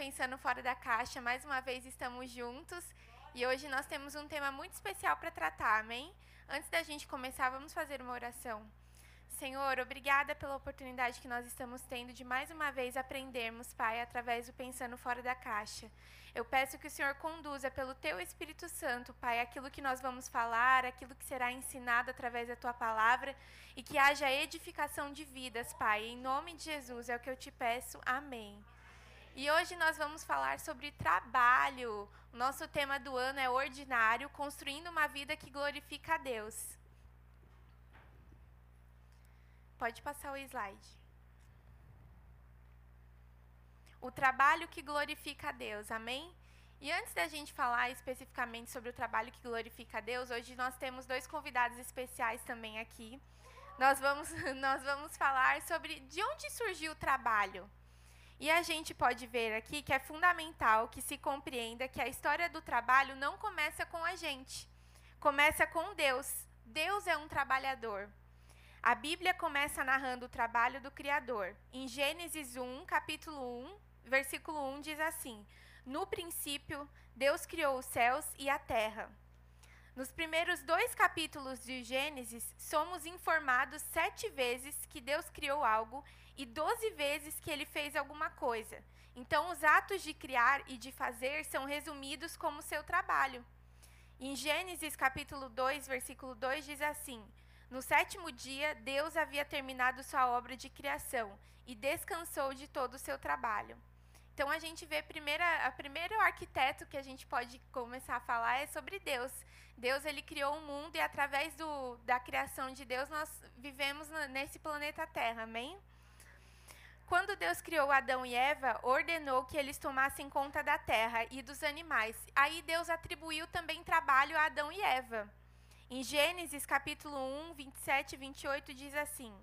Pensando Fora da Caixa, mais uma vez estamos juntos e hoje nós temos um tema muito especial para tratar, amém? Antes da gente começar, vamos fazer uma oração. Senhor, obrigada pela oportunidade que nós estamos tendo de mais uma vez aprendermos, Pai, através do Pensando Fora da Caixa. Eu peço que o Senhor conduza pelo Teu Espírito Santo, Pai, aquilo que nós vamos falar, aquilo que será ensinado através da Tua palavra e que haja edificação de vidas, Pai. Em nome de Jesus é o que eu te peço. Amém. E hoje nós vamos falar sobre trabalho. O nosso tema do ano é ordinário, construindo uma vida que glorifica a Deus. Pode passar o slide. O trabalho que glorifica a Deus, amém? E antes da gente falar especificamente sobre o trabalho que glorifica a Deus, hoje nós temos dois convidados especiais também aqui. Nós vamos, nós vamos falar sobre de onde surgiu o trabalho. E a gente pode ver aqui que é fundamental que se compreenda que a história do trabalho não começa com a gente, começa com Deus. Deus é um trabalhador. A Bíblia começa narrando o trabalho do Criador. Em Gênesis 1, capítulo 1, versículo 1 diz assim: No princípio, Deus criou os céus e a terra. Nos primeiros dois capítulos de Gênesis, somos informados sete vezes que Deus criou algo e doze vezes que ele fez alguma coisa. Então, os atos de criar e de fazer são resumidos como seu trabalho. Em Gênesis capítulo 2, versículo 2 diz assim: No sétimo dia, Deus havia terminado sua obra de criação e descansou de todo o seu trabalho. Então a gente vê primeira, a primeiro arquiteto que a gente pode começar a falar é sobre Deus. Deus ele criou o um mundo e através do, da criação de Deus nós vivemos nesse planeta Terra, amém? Quando Deus criou Adão e Eva, ordenou que eles tomassem conta da terra e dos animais. Aí Deus atribuiu também trabalho a Adão e Eva. Em Gênesis capítulo 1, 27 e 28 diz assim: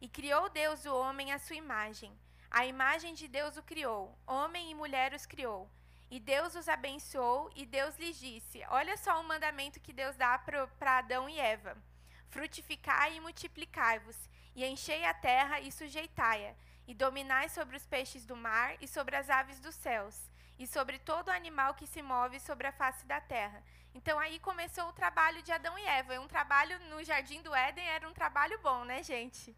E criou Deus o homem à sua imagem. A imagem de Deus o criou, homem e mulher os criou. E Deus os abençoou, e Deus lhes disse: Olha só o mandamento que Deus dá para Adão e Eva: Frutificai e multiplicai-vos, e enchei a terra e sujeitai-a, e dominai sobre os peixes do mar e sobre as aves dos céus, e sobre todo animal que se move sobre a face da terra. Então aí começou o trabalho de Adão e Eva. Um trabalho no jardim do Éden era um trabalho bom, né, gente?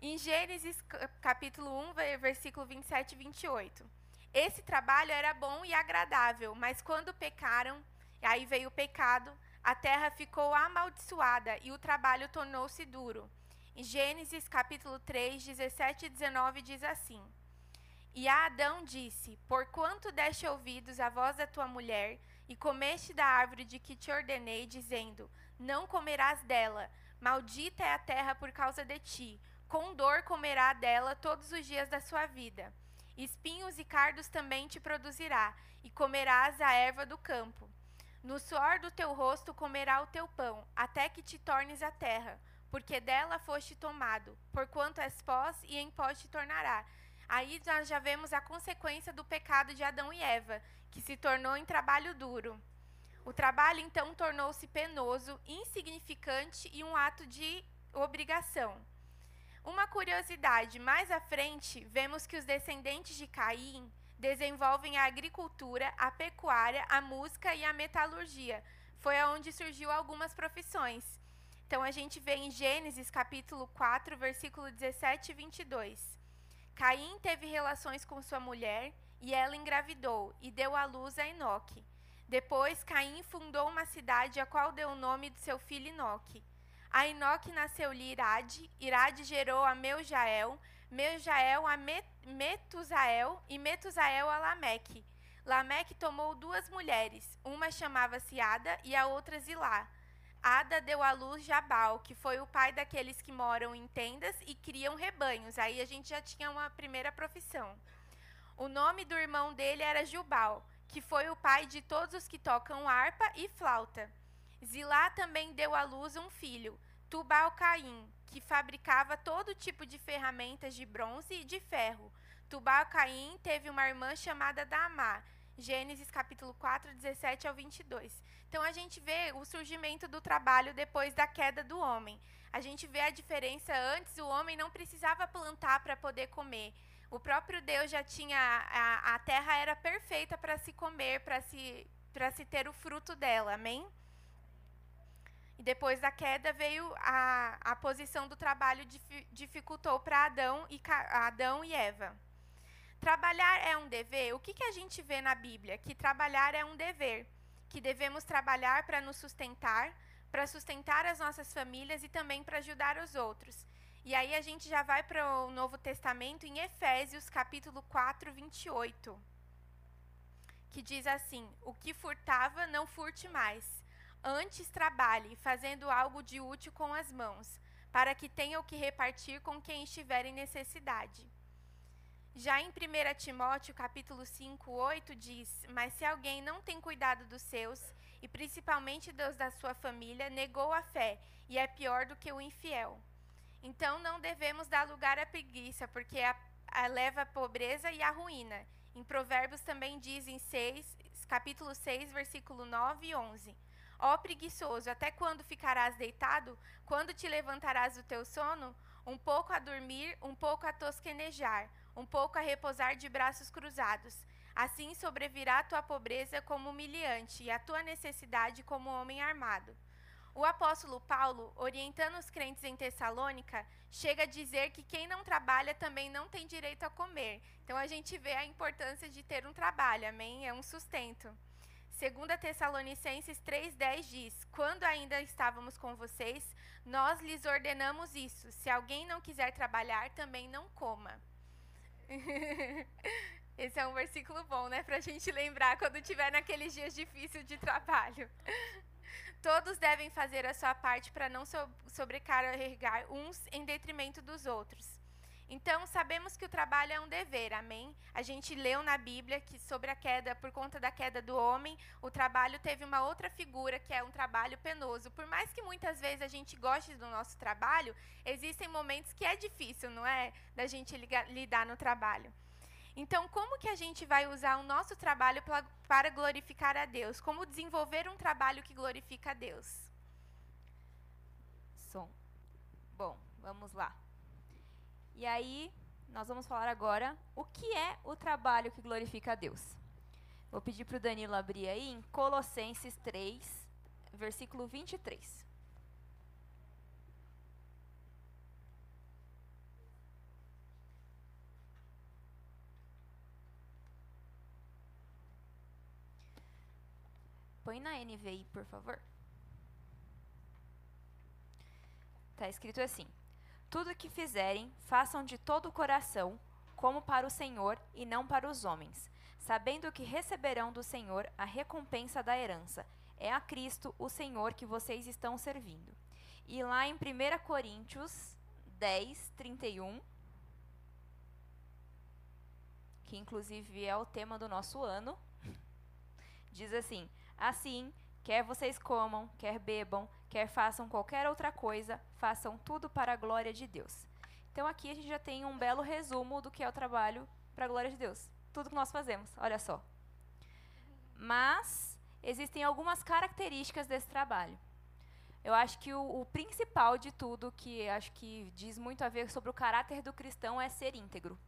Em Gênesis capítulo 1, versículo 27 e 28. Esse trabalho era bom e agradável, mas quando pecaram, aí veio o pecado, a terra ficou amaldiçoada e o trabalho tornou-se duro. Em Gênesis capítulo 3, 17 e 19 diz assim: E a Adão disse: Porquanto deste ouvidos à voz da tua mulher, e comeste da árvore de que te ordenei, dizendo: Não comerás dela, maldita é a terra por causa de ti com dor comerá dela todos os dias da sua vida. Espinhos e cardos também te produzirá, e comerás a erva do campo. No suor do teu rosto comerá o teu pão, até que te tornes a terra, porque dela foste tomado, porquanto és pós e em pó te tornará. Aí nós já vemos a consequência do pecado de Adão e Eva, que se tornou em trabalho duro. O trabalho então tornou-se penoso, insignificante e um ato de obrigação. Uma curiosidade, mais à frente, vemos que os descendentes de Caim desenvolvem a agricultura, a pecuária, a música e a metalurgia. Foi aonde surgiu algumas profissões. Então a gente vê em Gênesis capítulo 4, versículo 17 e 22. Caim teve relações com sua mulher e ela engravidou e deu à luz a Enoque. Depois Caim fundou uma cidade a qual deu o nome do seu filho Enoque. A Enoque nasceu-lhe Irade, Irade gerou a Meujael, Meujael a Metusael e Metusael a Lameque. Lameque tomou duas mulheres, uma chamava-se Ada e a outra Zilá. Ada deu à luz Jabal, que foi o pai daqueles que moram em tendas e criam rebanhos. Aí a gente já tinha uma primeira profissão. O nome do irmão dele era Jubal, que foi o pai de todos os que tocam harpa e flauta. Zilá também deu à luz um filho, Tubal-Caim, que fabricava todo tipo de ferramentas de bronze e de ferro. Tubal-Caim teve uma irmã chamada Damá. Gênesis capítulo 4, 17 ao 22. Então a gente vê o surgimento do trabalho depois da queda do homem. A gente vê a diferença antes, o homem não precisava plantar para poder comer. O próprio Deus já tinha a, a terra era perfeita para se comer, para se para se ter o fruto dela. Amém? E depois da queda veio a, a posição do trabalho dificultou para Adão e Adão e Eva. Trabalhar é um dever? O que, que a gente vê na Bíblia? Que trabalhar é um dever, que devemos trabalhar para nos sustentar, para sustentar as nossas famílias e também para ajudar os outros. E aí a gente já vai para o Novo Testamento em Efésios, capítulo 4, 28, que diz assim: O que furtava, não furte mais. Antes trabalhe, fazendo algo de útil com as mãos, para que tenha o que repartir com quem estiver em necessidade. Já em 1 Timóteo, capítulo 5, 8, diz: Mas se alguém não tem cuidado dos seus, e principalmente dos da sua família, negou a fé, e é pior do que o infiel. Então não devemos dar lugar à preguiça, porque a, a leva à pobreza e à ruína. Em Provérbios também diz em 6, capítulo 6, versículo 9 e 11. Ó preguiçoso, até quando ficarás deitado? Quando te levantarás do teu sono? Um pouco a dormir, um pouco a tosquenejar, um pouco a repousar de braços cruzados. Assim sobrevirá a tua pobreza como humilhante e a tua necessidade como homem armado. O apóstolo Paulo, orientando os crentes em Tessalônica, chega a dizer que quem não trabalha também não tem direito a comer. Então a gente vê a importância de ter um trabalho, amém? É um sustento. 2 Tessalonicenses 3,10 diz: Quando ainda estávamos com vocês, nós lhes ordenamos isso: se alguém não quiser trabalhar, também não coma. Esse é um versículo bom, né? Para a gente lembrar quando tiver naqueles dias difíceis de trabalho. Todos devem fazer a sua parte para não sobrecarregar uns em detrimento dos outros. Então, sabemos que o trabalho é um dever, amém? A gente leu na Bíblia que sobre a queda, por conta da queda do homem, o trabalho teve uma outra figura, que é um trabalho penoso. Por mais que muitas vezes a gente goste do nosso trabalho, existem momentos que é difícil, não é? Da gente lidar no trabalho. Então, como que a gente vai usar o nosso trabalho para glorificar a Deus? Como desenvolver um trabalho que glorifica a Deus? Som. Bom, vamos lá. E aí, nós vamos falar agora o que é o trabalho que glorifica a Deus. Vou pedir para o Danilo abrir aí em Colossenses 3, versículo 23. Põe na NVI, por favor. Está escrito assim: Tudo que fizerem, façam de todo o coração, como para o Senhor e não para os homens, sabendo que receberão do Senhor a recompensa da herança. É a Cristo, o Senhor, que vocês estão servindo. E lá em 1 Coríntios 10, 31, que inclusive é o tema do nosso ano, diz assim: Assim, quer vocês comam, quer bebam, quer façam qualquer outra coisa, façam tudo para a glória de Deus. Então aqui a gente já tem um belo resumo do que é o trabalho para a glória de Deus. Tudo que nós fazemos, olha só. Mas existem algumas características desse trabalho. Eu acho que o, o, principal de tudo, que acho que diz muito a ver sobre o caráter do cristão, é ser íntegro.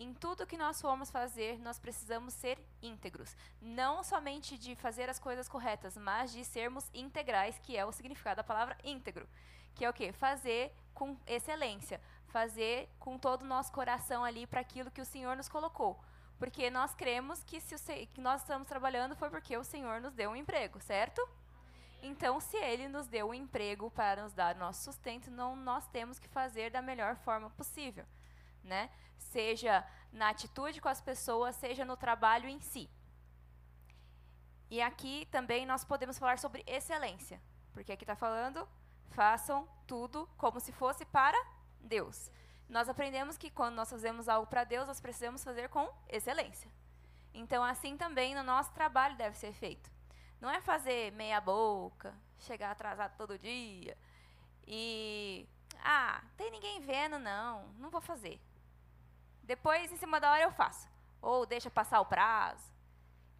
Em tudo que nós formos fazer, nós precisamos ser íntegros. Não somente de fazer as coisas corretas, mas de sermos integrais, que é o significado da palavra íntegro. Que é o quê? Fazer com excelência. Fazer com todo o nosso coração ali para aquilo que o Senhor nos colocou. Porque nós cremos que se o, que nós estamos trabalhando foi porque o Senhor nos deu um emprego, certo? Então, se Ele nos deu um emprego para nos dar o nosso sustento, não, nós temos que fazer da melhor forma possível né? Seja na atitude com as pessoas, seja no trabalho em si. E aqui também nós podemos falar sobre excelência, porque aqui está falando, façam tudo como se fosse para Deus. Nós aprendemos que quando nós fazemos algo para Deus, nós precisamos fazer com excelência. Então, assim também no nosso trabalho deve ser feito. Não é fazer meia boca, chegar atrasado todo dia e ah, tem ninguém vendo não, não vou fazer. Depois, em cima da hora, eu faço. Ou deixa passar o prazo.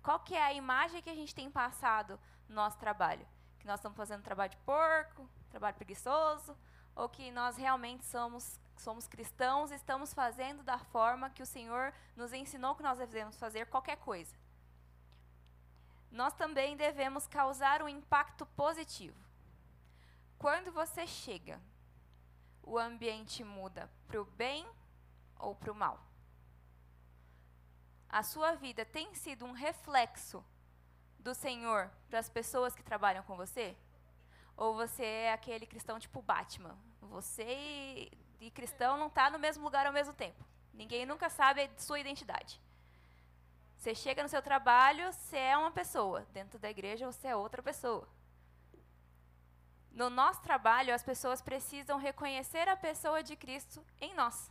Qual que é a imagem que a gente tem passado no nosso trabalho? Que nós estamos fazendo trabalho de porco, trabalho preguiçoso, ou que nós realmente somos somos cristãos, estamos fazendo da forma que o Senhor nos ensinou que nós devemos fazer qualquer coisa. Nós também devemos causar um impacto positivo. Quando você chega, o ambiente muda para o bem ou para o mal? A sua vida tem sido um reflexo do Senhor para as pessoas que trabalham com você? Ou você é aquele cristão tipo Batman? Você e, e cristão não está no mesmo lugar ao mesmo tempo. Ninguém nunca sabe a sua identidade. Você chega no seu trabalho, você é uma pessoa. Dentro da igreja, você é outra pessoa. No nosso trabalho, as pessoas precisam reconhecer a pessoa de Cristo em nós.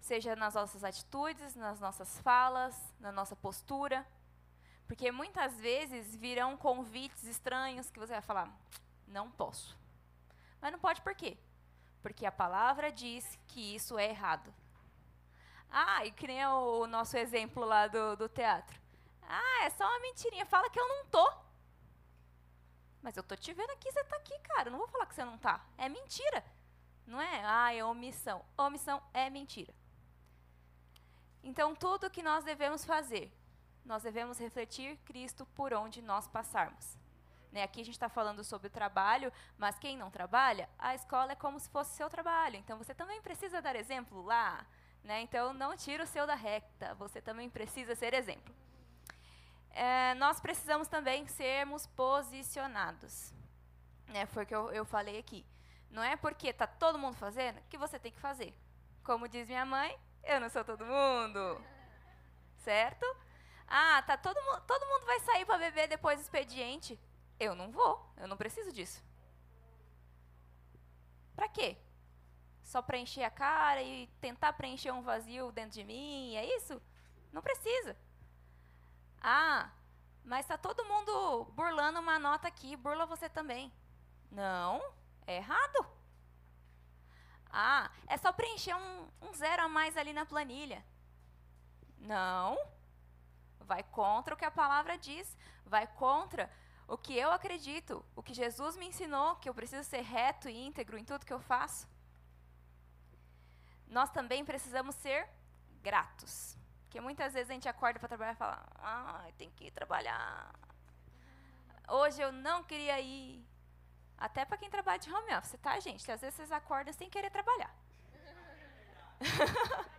Seja nas nossas atitudes, nas nossas falas, na nossa postura. Porque muitas vezes virão convites estranhos que você vai falar: não posso. Mas não pode por quê? Porque a palavra diz que isso é errado. Ah, e que nem o, nosso exemplo lá do, do teatro. Ah, é só uma mentirinha. Fala que eu não tô. Mas eu tô te vendo aqui, você tá aqui, cara. Eu não vou falar que você não tá. É mentira. Não é? Ah, é omissão. Omissão é mentira. Então, tudo que nós devemos fazer nós devemos refletir Cristo por onde nós passarmos. Né, aqui a gente está falando sobre o trabalho, mas quem não trabalha, a escola é como se fosse seu trabalho. Então você também precisa dar exemplo lá. Né? Então não tira o seu da reta, você também precisa ser exemplo. É, nós precisamos também sermos posicionados. Né, foi o que eu, eu falei aqui. Não é porque está todo mundo fazendo que você tem que fazer. Como diz minha mãe, eu não sou todo mundo. Certo? Ah, tá todo mundo, todo mundo vai sair para beber depois do expediente. Eu não vou, eu não preciso disso. Para quê? Só para encher a cara e tentar preencher um vazio dentro de mim, é isso? Não precisa. Ah, mas tá todo mundo burlando uma nota aqui, burla você também. Não, é errado. Ah, é só preencher um, um zero a mais ali na planilha. Não, vai contra o que a palavra diz, vai contra o que eu acredito, o que Jesus me ensinou, que eu preciso ser reto e íntegro em tudo que eu faço. Nós também precisamos ser gratos. Porque muitas vezes a gente acorda para trabalhar e fala: ah, tem que ir trabalhar. Hoje eu não queria ir. Até para quem trabalha de home office, tá, gente? Às vezes vocês acordam sem querer trabalhar.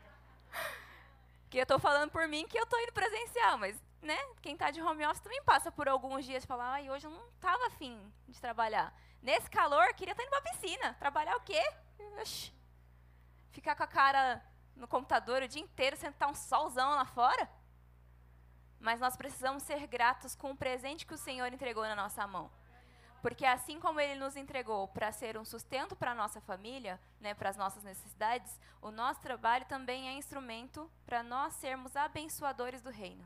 Que eu estou falando por mim que eu estou indo presencial, mas né, quem está de home office também passa por alguns dias e fala, ai, hoje eu não estava afim de trabalhar. Nesse calor, queria estar indo para piscina. Trabalhar o quê? Oxi. Ficar com a cara no computador o dia inteiro, sentar um solzão lá fora? Mas nós precisamos ser gratos com o presente que o Senhor entregou na nossa mão. Porque assim como ele nos entregou para ser um sustento para a nossa família, né, para as nossas necessidades, o nosso trabalho também é instrumento para nós sermos abençoadores do reino.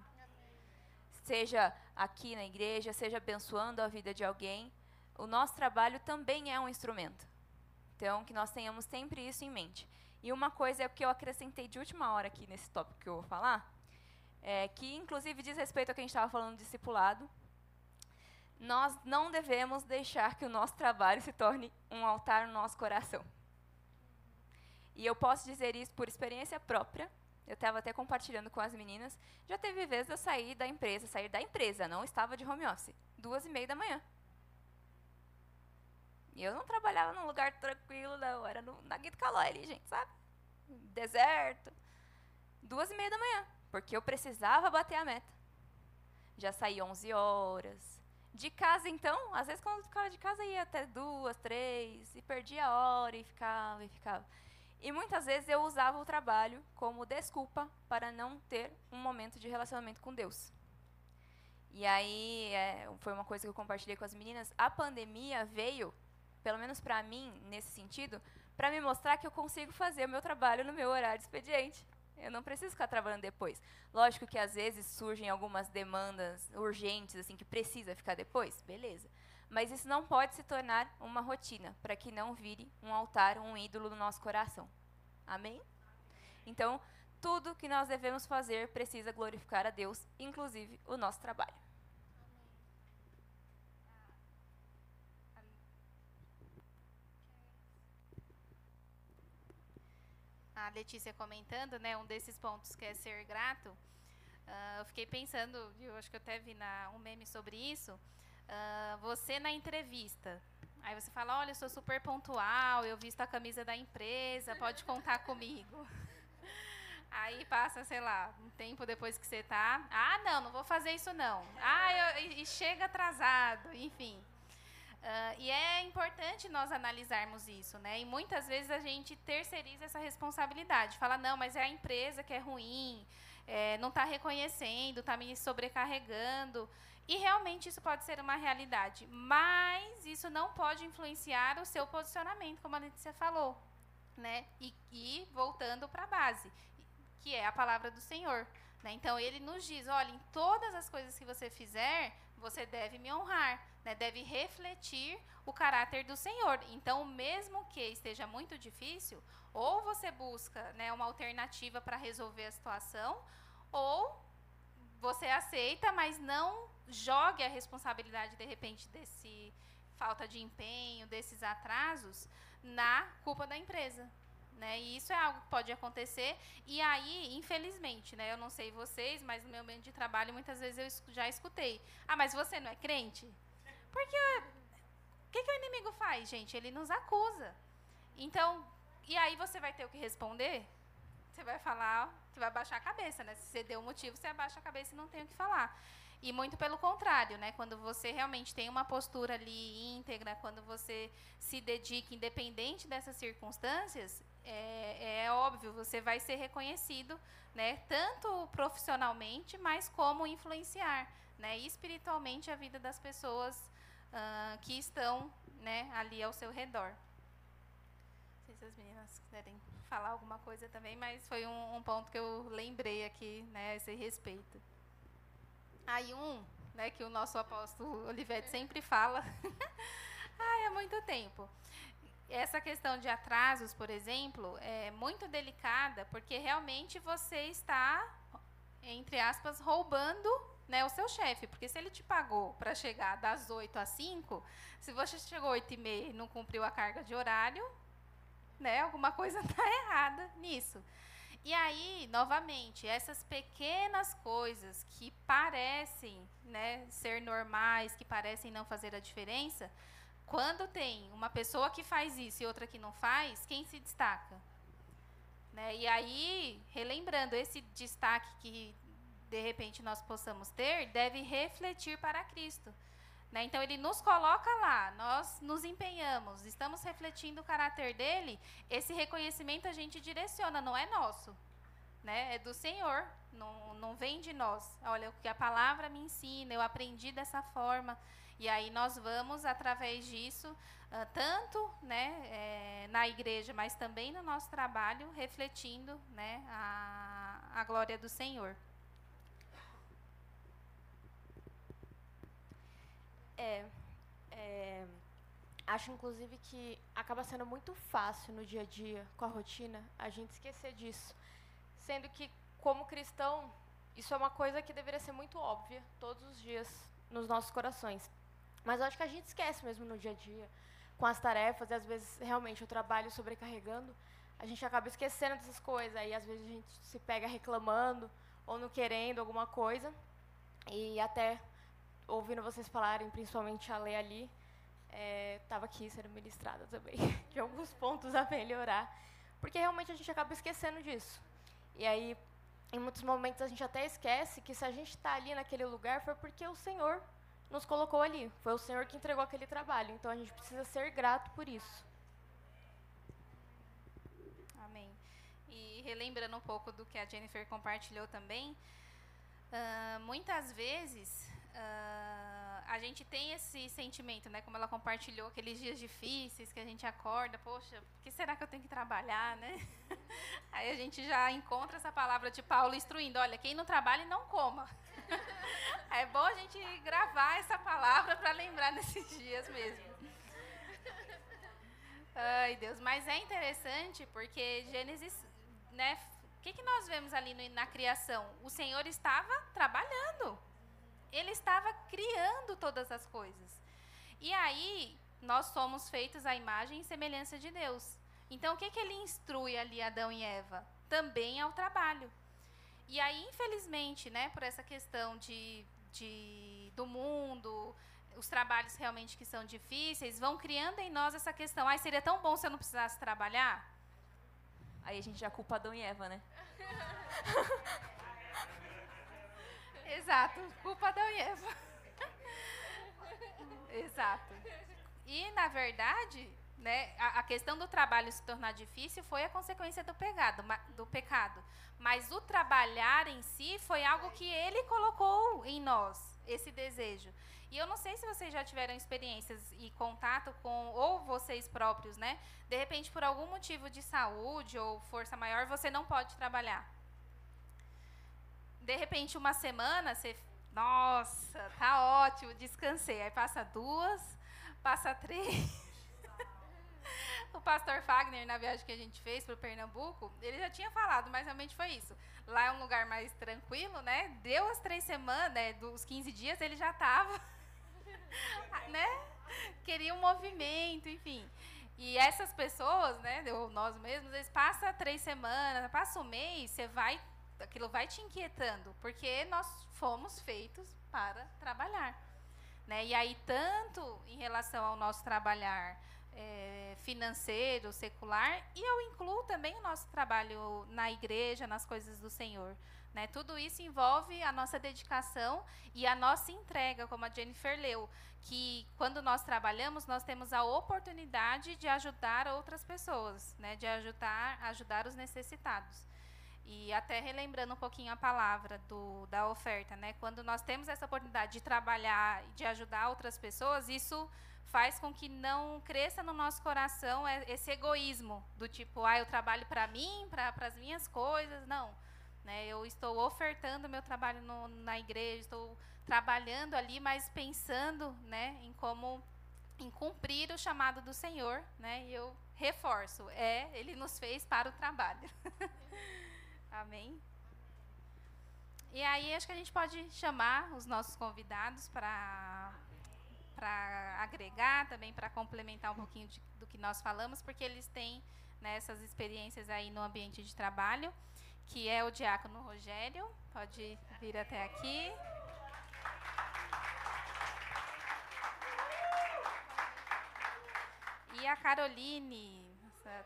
Seja aqui na igreja, seja abençoando a vida de alguém, o nosso trabalho também é um instrumento. Então, que nós tenhamos sempre isso em mente. E uma coisa é o que eu acrescentei de última hora aqui nesse tópico que eu vou falar, é, que inclusive diz respeito ao que a gente estava falando discipulado, nós não devemos deixar que o nosso trabalho se torne um altar no nosso coração. E eu posso dizer isso por experiência própria. Eu estava até compartilhando com as meninas. Já teve vezes eu sair da empresa, sair da empresa, não estava de home office, duas e meia da manhã. E eu não trabalhava num lugar tranquilo, não. Era no, na Guido Calói ali, gente, sabe? Deserto. Duas e meia da manhã. Porque eu precisava bater a meta. Já saí 11 horas. De casa, então, às vezes quando eu ficava de casa ia até duas, três, e perdia a hora e ficava e ficava. E muitas vezes eu usava o trabalho como desculpa para não ter um momento de relacionamento com Deus. E aí é, foi uma coisa que eu compartilhei com as meninas. A pandemia veio, pelo menos para mim, nesse sentido, para me mostrar que eu consigo fazer o meu trabalho no meu horário de expediente. Eu não preciso ficar trabalhando depois. Lógico que às vezes surgem algumas demandas urgentes, assim, que precisa ficar depois, beleza. Mas isso não pode se tornar uma rotina, para que não vire um altar, um ídolo no nosso coração. Amém? Então, tudo que nós devemos fazer precisa glorificar a Deus, inclusive o nosso trabalho. A Letícia comentando, né, um desses pontos que é ser grato, uh, eu fiquei pensando, eu acho que eu até vi na, um meme sobre isso, uh, você na entrevista, aí você fala, olha, eu sou super pontual, eu visto a camisa da empresa, pode contar comigo. Aí passa, sei lá, um tempo depois que você tá, ah, não, não vou fazer isso não. Ah, eu, e chega atrasado, enfim. Uh, e é importante nós analisarmos isso, né? E muitas vezes a gente terceiriza essa responsabilidade. Fala, não, mas é a empresa que é ruim, é, não está reconhecendo, está me sobrecarregando. E realmente isso pode ser uma realidade. Mas isso não pode influenciar o seu posicionamento, como a Letícia falou. Né? E, e voltando para a base, que é a palavra do Senhor. Né? Então ele nos diz: olha, em todas as coisas que você fizer, você deve me honrar né, deve refletir o caráter do Senhor. Então, mesmo que esteja muito difícil, ou você busca né, uma alternativa para resolver a situação, ou você aceita, mas não jogue a responsabilidade, de repente, desse falta de empenho, desses atrasos, na culpa da empresa. Né? E isso é algo que pode acontecer. E aí, infelizmente, né? eu não sei vocês, mas no meu ambiente de trabalho, muitas vezes eu já escutei. Ah, mas você não é crente? Porque o que, que o inimigo faz, gente? Ele nos acusa. Então, e aí você vai ter o que responder? Você vai falar, você vai baixar a cabeça, né? Se você deu um motivo, você abaixa a cabeça e não tem o que falar. E muito pelo contrário, né? Quando você realmente tem uma postura ali íntegra, quando você se dedica, independente dessas circunstâncias, é, é óbvio, você vai ser reconhecido, né? Tanto profissionalmente, mas como influenciar, né? Espiritualmente a vida das pessoas uh, que estão né, ali ao seu redor. Não sei se as meninas quiserem falar alguma coisa também, mas foi um, um ponto que eu lembrei aqui né, a esse respeito. Aí um, né, que o nosso apóstolo Olivete sempre fala, ah, há muito tempo. Essa questão de atrasos, por exemplo, é muito delicada, porque realmente você está, entre aspas, roubando né, o seu chefe, porque se ele te pagou para chegar das 8 às 5, se você chegou às 8 e meia e não cumpriu a carga de horário, né, alguma coisa está errada nisso. E aí, novamente, essas pequenas coisas que parecem né, ser normais, que parecem não fazer a diferença, quando tem uma pessoa que faz isso e outra que não faz, quem se destaca? Né? E aí, relembrando, esse destaque que de repente nós possamos ter, deve refletir para Cristo. Né? Então, ele nos coloca lá, nós nos empenhamos, estamos refletindo o caráter dele, esse reconhecimento a gente direciona, não é nosso. Né? É do Senhor, não, não vem de nós. Olha, o que a palavra me ensina, eu aprendi dessa forma. E aí nós vamos, através disso, uh, tanto né, é, na igreja, mas também no nosso trabalho, refletindo né, a, a glória do Senhor. É, é, acho inclusive que acaba sendo muito fácil no dia a dia, com a rotina, a gente esquecer disso. Sendo que, como cristão, isso é uma coisa que deveria ser muito óbvia todos os dias nos nossos corações. Mas eu acho que a gente esquece mesmo no dia a dia, com as tarefas, e às vezes realmente o trabalho sobrecarregando, a gente acaba esquecendo dessas coisas. Aí às vezes a gente se pega reclamando ou não querendo alguma coisa, e até ouvindo vocês falarem, principalmente a Lê ali, estava é, aqui sendo ministrada também, de alguns pontos a melhorar, porque realmente a gente acaba esquecendo disso. E aí, em muitos momentos, a gente até esquece que se a gente está ali naquele lugar foi porque o Senhor nos colocou ali, foi o Senhor que entregou aquele trabalho, então a gente precisa ser grato por isso. Amém. E relembrando um pouco do que a Jennifer compartilhou também, uh, muitas vezes Uh, a gente tem esse sentimento, né? Como ela compartilhou aqueles dias difíceis que a gente acorda, poxa, por que será que eu tenho que trabalhar, né? Aí a gente já encontra essa palavra de Paulo instruindo, olha, quem não trabalha não coma. é bom a gente gravar essa palavra para lembrar nesses dias mesmo. Ai, Deus, mas é interessante porque Gênesis, né? O que, que nós vemos ali no, na criação? O Senhor estava trabalhando ele estava criando todas as coisas. E aí, nós somos feitos à imagem e semelhança de Deus. Então, o que, que ele instrui ali Adão e Eva? Também ao trabalho. E aí, infelizmente, né, por essa questão de, de, do mundo, os trabalhos realmente que são difíceis, vão criando em nós essa questão. Ai, seria tão bom se eu não precisasse trabalhar? Aí a gente já culpa Adão e Eva, né? Exato, culpa Adão e Eva. Exato. E, na verdade, né, a, a, questão do trabalho se tornar difícil foi a consequência do do pecado. Mas o trabalhar em si foi algo que ele colocou em nós, esse desejo. E eu não sei se vocês já tiveram experiências e contato com, ou vocês próprios, né? De repente, por algum motivo de saúde ou força maior, você não pode trabalhar. De repente, uma semana, você. Nossa, tá ótimo, descansei. Aí passa duas, passa três. o pastor Fagner, na viagem que a gente fez para o Pernambuco, ele já tinha falado, mas realmente foi isso. Lá é um lugar mais tranquilo, né? Deu as três semanas, né, dos 15 dias, ele já estava, né? Queria um movimento, enfim. E essas pessoas, né, ou nós mesmos, eles passam três semanas, passa um mês, você vai, aquilo vai te inquietando, porque nós fomos feitos para trabalhar. Né? E aí, tanto em relação ao nosso trabalhar é, financeiro, secular, e eu incluo também o nosso trabalho na igreja, nas coisas do Senhor. Né? Tudo isso envolve a nossa dedicação e a nossa entrega, como a Jennifer leu, que quando nós trabalhamos, nós temos a oportunidade de ajudar outras pessoas, né? de ajudar, ajudar os necessitados. E até relembrando um pouquinho a palavra do, da oferta, né? quando nós temos essa oportunidade de trabalhar, de ajudar outras pessoas, isso faz com que não cresça no nosso coração esse egoísmo do tipo, ah, eu trabalho para mim, para as minhas coisas. Não. Né? Eu estou ofertando meu trabalho no, na igreja, estou trabalhando ali, mas pensando né, em como em cumprir o chamado do Senhor, né? E eu reforço, é, ele nos fez para o trabalho. Amém. E aí acho que a gente pode chamar os nossos convidados para para agregar, também para complementar um pouquinho de, do que nós falamos, porque eles têm né, essas experiências aí no ambiente de trabalho, que é o diácono Rogério. Pode vir até aqui. E a Caroline. Nossa,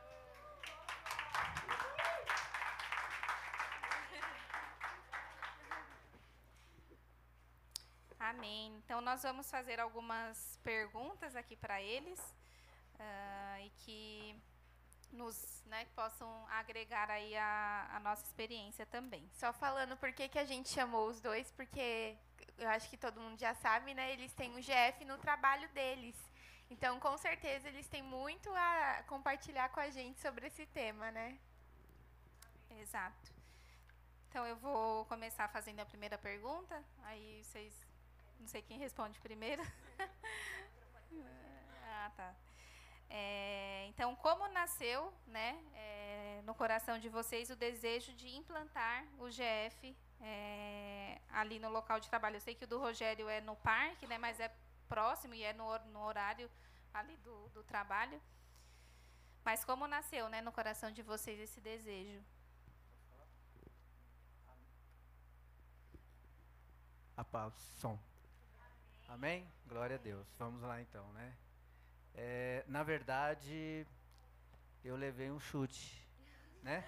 Amém. Então, nós vamos fazer algumas perguntas aqui para eles uh, e que nos né, possam agregar aí a, a, nossa experiência também. Só falando por que, que a gente chamou os dois, porque eu acho que todo mundo já sabe, né? Eles têm um GF no trabalho deles. Então, com certeza, eles têm muito a compartilhar com a gente sobre esse tema, né? Exato. Então, eu vou começar fazendo a primeira pergunta, aí vocês não sei quem responde primeiro. ah, tá. É, então, como nasceu né, é, no coração de vocês o desejo de implantar o GF é, ali no local de trabalho? Eu sei que o do Rogério é no parque, né, mas é próximo e é no, no horário ali do, do trabalho. Mas como nasceu né, no coração de vocês esse desejo? A paz, som. Amém? Glória a Deus. Vamos lá então, né? É, na verdade, eu levei um chute, né?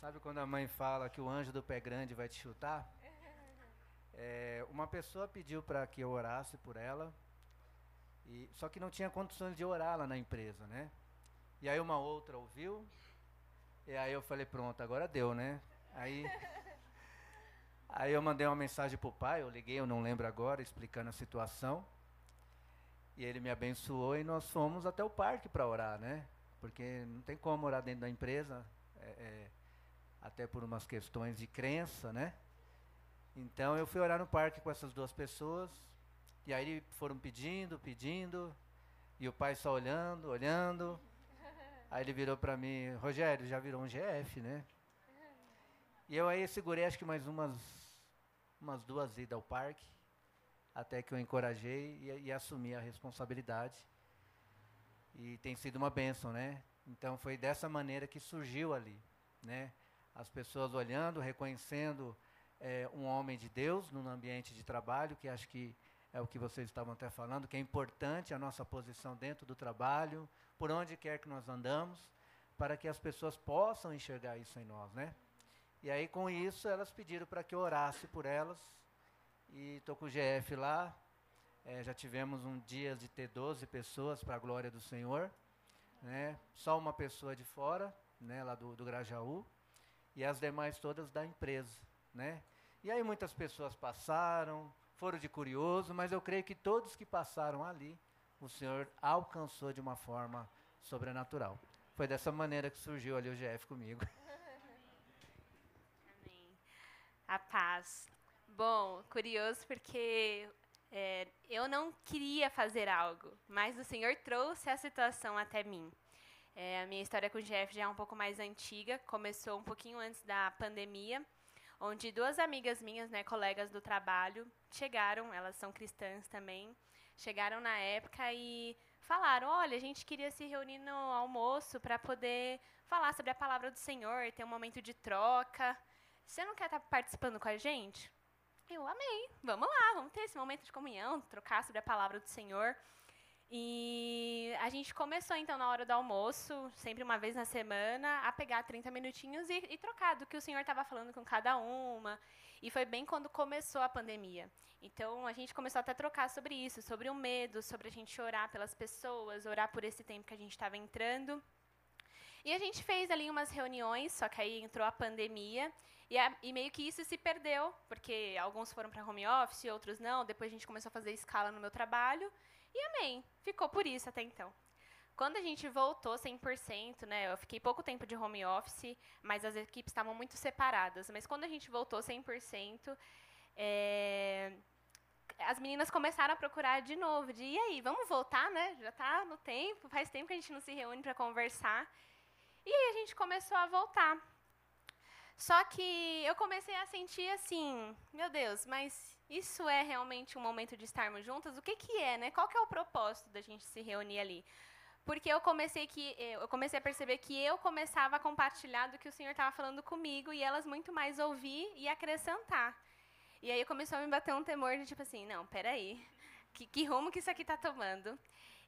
Sabe quando a mãe fala que o anjo do pé grande vai te chutar? É, uma pessoa pediu para que eu orasse por ela, e, só que não tinha condições de orar lá na empresa, né? E aí uma outra ouviu, e aí eu falei, pronto, agora deu, né? Aí Aí eu mandei uma mensagem para o pai, eu liguei, eu não lembro agora, explicando a situação. E ele me abençoou e nós fomos até o parque para orar, né? Porque não tem como orar dentro da empresa, é, é, até por umas questões de crença, né? Então eu fui orar no parque com essas duas pessoas. E aí foram pedindo, pedindo. E o pai só olhando, olhando. Aí ele virou para mim, Rogério, já virou um GF, né? E eu aí segurei acho que mais umas umas duas idas ao parque, até que eu encorajei e, e assumi a responsabilidade. E tem sido uma bênção, né? Então foi dessa maneira que surgiu ali, né? As pessoas olhando, reconhecendo é, um homem de Deus no ambiente de trabalho, que acho que é o que vocês estavam até falando, que é importante a nossa posição dentro do trabalho, por onde quer que nós andamos, para que as pessoas possam enxergar isso em nós, né? E aí com isso elas pediram para que eu orasse por elas, e estou com o GF lá, é, já tivemos um dia de ter 12 pessoas para a glória do Senhor, né? Só uma pessoa de fora, né, lá do, do Grajaú, e as demais todas da empresa, né? E aí muitas pessoas passaram, foram de curioso, mas eu creio que todos que passaram ali, o Senhor alcançou de uma forma sobrenatural. Foi dessa maneira que surgiu ali o GF comigo. Amém. A paz. Bom, curioso porque é, eu não queria fazer algo, mas o Senhor trouxe a situação até mim. É, a minha história com o Jeff já é um pouco mais antiga, começou um pouquinho antes da pandemia, onde duas amigas minhas, né, colegas do trabalho, chegaram, elas são cristãs também, chegaram na época e falaram: olha, a gente queria se reunir no almoço para poder falar sobre a palavra do Senhor, ter um momento de troca. Você não quer estar tá participando com a gente? Eu amei. Vamos lá, vamos ter esse momento de comunhão, trocar sobre a palavra do Senhor. E a gente começou, então, na hora do almoço, sempre uma vez na semana, a pegar 30 minutinhos e, e trocar do que o Senhor estava falando com cada uma. E foi bem quando começou a pandemia. Então, a gente começou até a trocar sobre isso, sobre o medo, sobre a gente orar pelas pessoas, orar por esse tempo que a gente estava entrando. E a gente fez ali umas reuniões, só que aí entrou a pandemia. E, a, e, meio que isso se perdeu, porque alguns foram para home office, outros não. Depois a gente começou a fazer escala no meu trabalho. E amém. Ficou por isso até então. Quando a gente voltou 100%, né, eu fiquei pouco tempo de home office, mas as equipes estavam muito separadas. Mas quando a gente voltou 100%, é, as meninas começaram a procurar de novo, de e aí, vamos voltar, né? Já está no tempo, faz tempo que a gente não se reúne para conversar. E aí a gente começou a voltar. Só que eu comecei a sentir assim, meu Deus, mas isso é realmente um momento de estarmos juntas? O que, que é, né? Qual que é o propósito da gente se reunir ali? Porque eu comecei, que, eu comecei a perceber que eu começava a compartilhar do que o Senhor estava falando comigo e elas muito mais ouvir e acrescentar. E aí começou a me bater um temor de tipo assim, não, peraí, que, que rumo que isso aqui está tomando?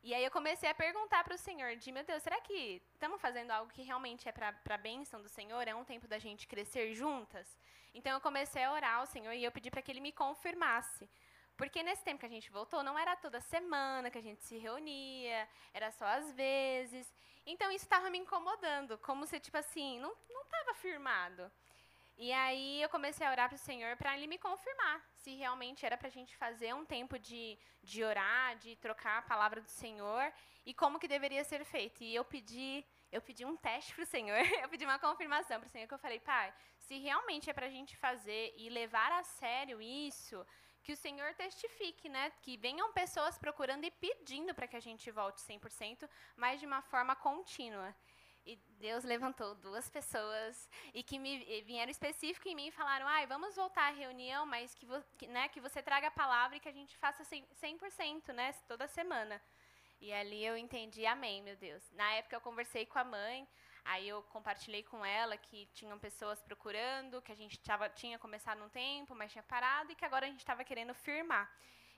E aí eu comecei a perguntar para o Senhor, de meu Deus, será que estamos fazendo algo que realmente é para a bênção do Senhor? É um tempo da gente crescer juntas? Então eu comecei a orar ao Senhor e eu pedi para que Ele me confirmasse. Porque nesse tempo que a gente voltou, não era toda semana que a gente se reunia, era só às vezes. Então isso estava me incomodando, como se, tipo assim, não estava firmado. E aí eu comecei a orar para o Senhor para Ele me confirmar se realmente era para a gente fazer um tempo de, de orar, de trocar a palavra do Senhor e como que deveria ser feito. E eu pedi, eu pedi um teste para o Senhor, eu pedi uma confirmação para o Senhor que eu falei, Pai, se realmente é para a gente fazer e levar a sério isso, que o Senhor testifique, né? Que venham pessoas procurando e pedindo para que a gente volte 100%, mas de uma forma contínua. E Deus levantou duas pessoas e que me vieram específico em mim e falaram: "Ai, vamos voltar à reunião, mas que, vo, que, né, que você traga a palavra e que a gente faça 100%, né, toda semana". E ali eu entendi, amém, meu Deus. Na época eu conversei com a mãe, aí eu compartilhei com ela que tinham pessoas procurando, que a gente tava, tinha começado um tempo, mas tinha parado e que agora a gente estava querendo firmar.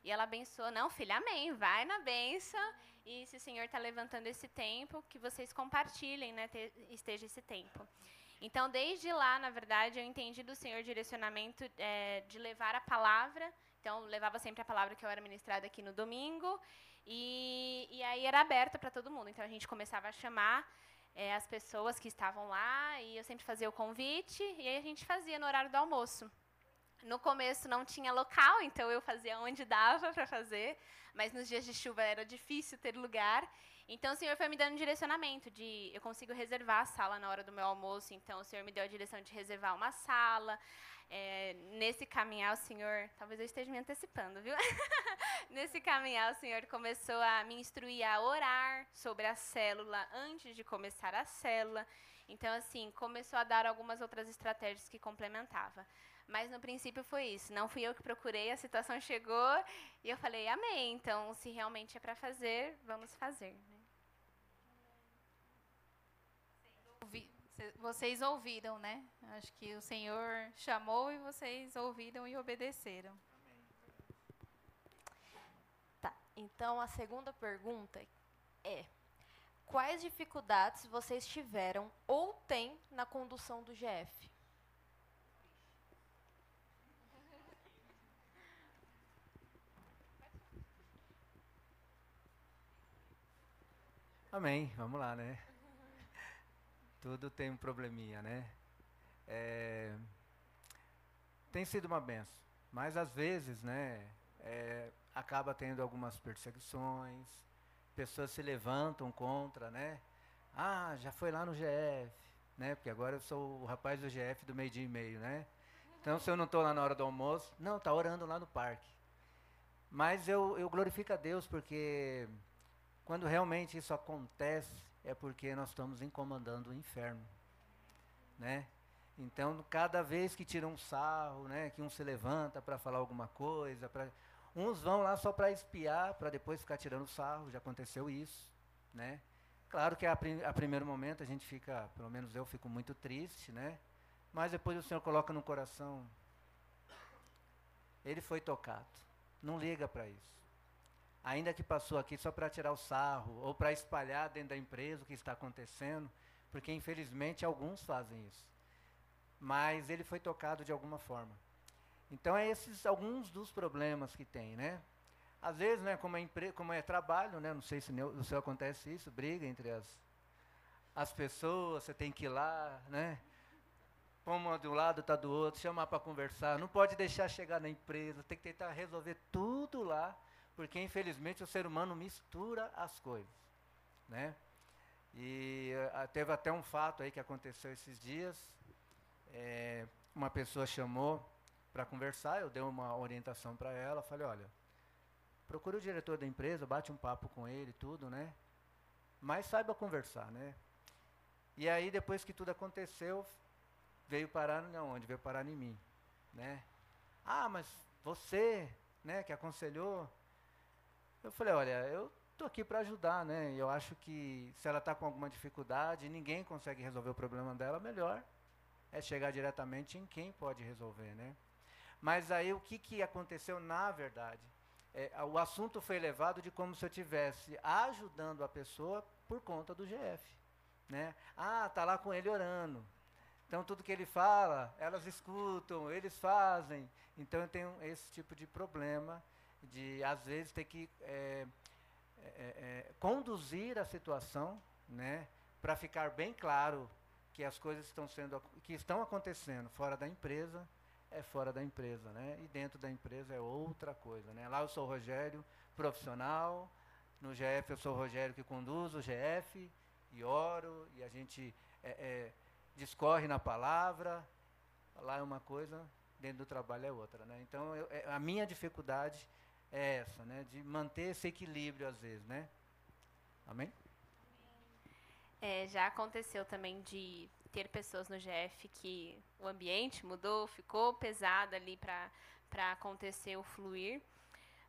E ela abençoou, não, filha, amém, vai na benção. E se o Senhor está levantando esse tempo, que vocês compartilhem, né, te, esteja esse tempo. Então, desde lá, na verdade, eu entendi do Senhor direcionamento é, de levar a palavra. Então, levava sempre a palavra que eu era ministrada aqui no domingo. E, e aí era aberta para todo mundo. Então, a gente começava a chamar é, as pessoas que estavam lá. E eu sempre fazia o convite. E aí a gente fazia no horário do almoço. No começo não tinha local, então eu fazia onde dava para fazer, mas nos dias de chuva era difícil ter lugar. Então o Senhor foi me dando um direcionamento de eu consigo reservar a sala na hora do meu almoço, então o Senhor me deu a direção de reservar uma sala. É, nesse caminhar, o Senhor, talvez eu esteja me antecipando, viu? nesse caminhar, o Senhor começou a me instruir a orar sobre a célula antes de começar a célula. Então, assim, começou a dar algumas outras estratégias que complementava. Mas no princípio foi isso. Não fui eu que procurei, a situação chegou e eu falei, amém. Então, se realmente é para fazer, vamos fazer. Né? Cê- Vocês ouviram, né? Acho que o Senhor chamou e vocês ouviram e obedeceram. Tá. Então a segunda pergunta é: quais dificuldades vocês tiveram ou têm na condução do GF? Amém. Vamos lá, né? Tudo tem um probleminha, né? É, tem sido uma benção, mas às vezes, né? é, acaba tendo algumas perseguições, pessoas se levantam contra, né? Ah, já foi lá no GF, né? Porque agora eu sou o rapaz do GF do meio dia e meio, né? Então, se eu não estou lá na hora do almoço, não, está orando lá no parque. Mas eu, eu glorifico a Deus porque quando realmente isso acontece, é porque nós estamos incomodando o inferno, né? Então, cada vez que tira um sarro, né, que um se levanta para falar alguma coisa, pra, uns vão lá só para espiar, para depois ficar tirando sarro, já aconteceu isso, né? Claro que a, prim, a primeiro momento a gente fica, pelo menos eu fico muito triste, né? Mas depois o Senhor coloca no coração, ele foi tocado. Não liga para isso ainda que passou aqui só para tirar o sarro ou para espalhar dentro da empresa o que está acontecendo, porque infelizmente alguns fazem isso. Mas ele foi tocado de alguma forma. Então é esses alguns dos problemas que tem, né? Às vezes, né, como é, empre como é trabalho, né, não sei se no seu acontece isso, briga entre as as pessoas, você tem que ir lá, né? Uma do lado, tá do outro, chamar para conversar, não pode deixar chegar na empresa, tem que tentar resolver tudo lá porque infelizmente o ser humano mistura as coisas, né? E uh, teve até um fato aí que aconteceu esses dias, é, uma pessoa chamou para conversar, eu dei uma orientação para ela, falei, olha, procure o diretor da empresa, bate um papo com ele, tudo, né? Mas saiba conversar, né? E aí depois que tudo aconteceu, veio parar onde veio parar em mim, né? Ah, mas você, né, que aconselhou, eu falei, olha, eu estou aqui para ajudar, né? Eu acho que se ela está com alguma dificuldade ninguém consegue resolver o problema dela, melhor é chegar diretamente em quem pode resolver, né? Mas aí o que, que aconteceu na verdade? É, o assunto foi levado de como se eu estivesse ajudando a pessoa por conta do GF. Né? Ah, tá lá com ele orando. Então tudo que ele fala, elas escutam, eles fazem. Então eu tenho esse tipo de problema de às vezes ter que é, é, é, conduzir a situação, né, para ficar bem claro que as coisas estão sendo que estão acontecendo fora da empresa é fora da empresa, né, e dentro da empresa é outra coisa, né. Lá eu sou o Rogério profissional, no GF eu sou o Rogério que conduz o GF e oro e a gente é, é, discorre na palavra. Lá é uma coisa, dentro do trabalho é outra, né. Então eu, é, a minha dificuldade é essa, né? De manter esse equilíbrio às vezes, né? Amém? É, já aconteceu também de ter pessoas no GF que o ambiente mudou, ficou pesado ali para acontecer o fluir.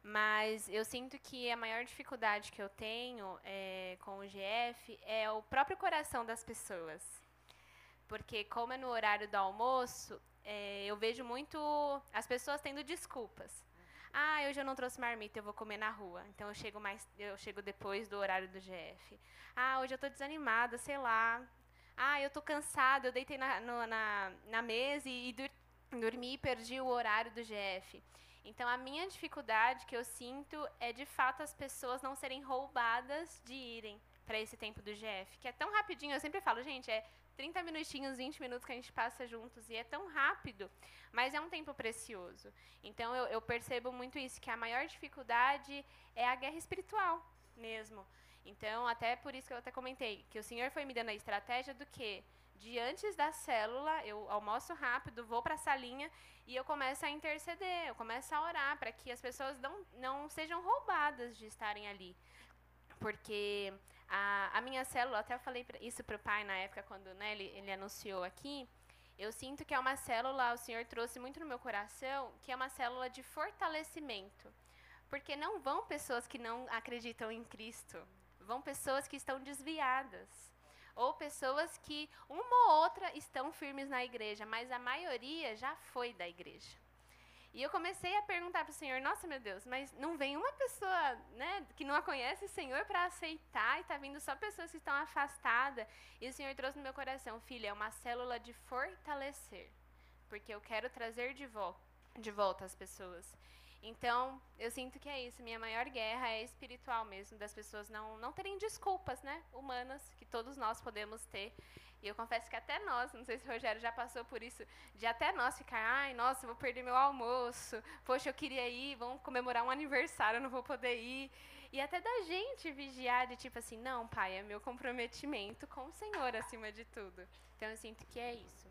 Mas eu sinto que a maior dificuldade que eu tenho é, com o GF é o próprio coração das pessoas. Porque, como é no horário do almoço, é, eu vejo muito as pessoas tendo desculpas. Ah, hoje eu não trouxe marmita, eu vou comer na rua. Então eu chego mais, eu chego depois do horário do GF. Ah, hoje eu estou desanimada, sei lá. Ah, eu estou cansada, eu deitei na, no, na, na mesa e, e dur, dormi e perdi o horário do GF. Então a minha dificuldade que eu sinto é de fato as pessoas não serem roubadas de irem para esse tempo do GF, que é tão rapidinho. Eu sempre falo, gente, é 30 minutinhos, 20 minutos que a gente passa juntos e é tão rápido, mas é um tempo precioso. Então eu, eu percebo muito isso, que a maior dificuldade é a guerra espiritual mesmo. Então, até por isso que eu até comentei, que o Senhor foi me dando a estratégia do que de antes da célula, eu almoço rápido, vou para a salinha e eu começo a interceder, eu começo a orar para que as pessoas não, não sejam roubadas de estarem ali. Porque a, a minha célula, até eu falei isso para o pai na época, quando né, ele, ele anunciou aqui, eu sinto que é uma célula, o Senhor trouxe muito no meu coração, que é uma célula de fortalecimento. Porque não vão pessoas que não acreditam em Cristo, vão pessoas que estão desviadas. ou pessoas que uma ou outra estão firmes na igreja, mas a maioria já foi da igreja. E eu comecei a perguntar para o Senhor: Nossa, meu Deus, mas não vem uma pessoa né, que não a conhece o Senhor para aceitar e está vindo só pessoas que estão afastadas. E o Senhor trouxe no meu coração: Filha, é uma célula de fortalecer, porque eu quero trazer de, vo de volta as pessoas. Então, eu sinto que é isso. Minha maior guerra é espiritual mesmo, das pessoas não, não terem desculpas né, humanas, que todos nós podemos ter. E eu confesso que até nós, não sei se o Rogério já passou por isso, de até nós ficar, ai, nossa, vou perder meu almoço, poxa, eu queria ir, vamos comemorar um aniversário, eu não vou poder ir. E até da gente vigiar de tipo assim, não, pai, é meu comprometimento com o Senhor acima de tudo. Então eu sinto que é isso.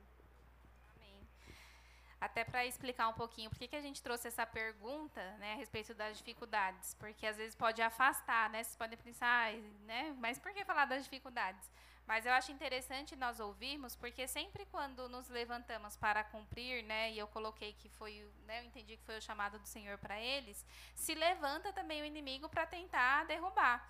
Até para explicar um pouquinho por que, que a gente trouxe essa pergunta né, a respeito das dificuldades. Porque às vezes pode afastar, né? Vocês podem pensar, né? Mas por que falar das dificuldades? Mas eu acho interessante nós ouvirmos, porque sempre quando nos levantamos para cumprir, né, e eu coloquei que foi, né, eu entendi que foi o chamado do Senhor para eles, se levanta também o inimigo para tentar derrubar.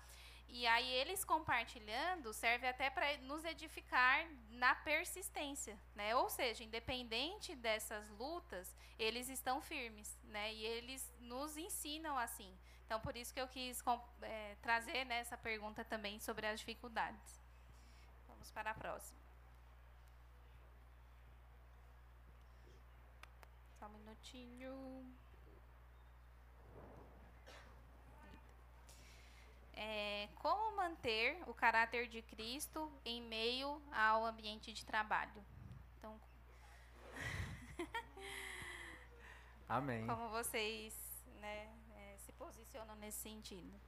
E aí eles compartilhando serve até para nos edificar na persistência, né? Ou seja, independente dessas lutas, eles estão firmes, né? E eles nos ensinam assim. Então, por isso que eu quis é, trazer né, essa pergunta também sobre as dificuldades. Vamos para a próxima. Só um minutinho. É, como manter o caráter de Cristo em meio ao ambiente de trabalho? Então, Amém. Como vocês né, é, se posicionam nesse sentido?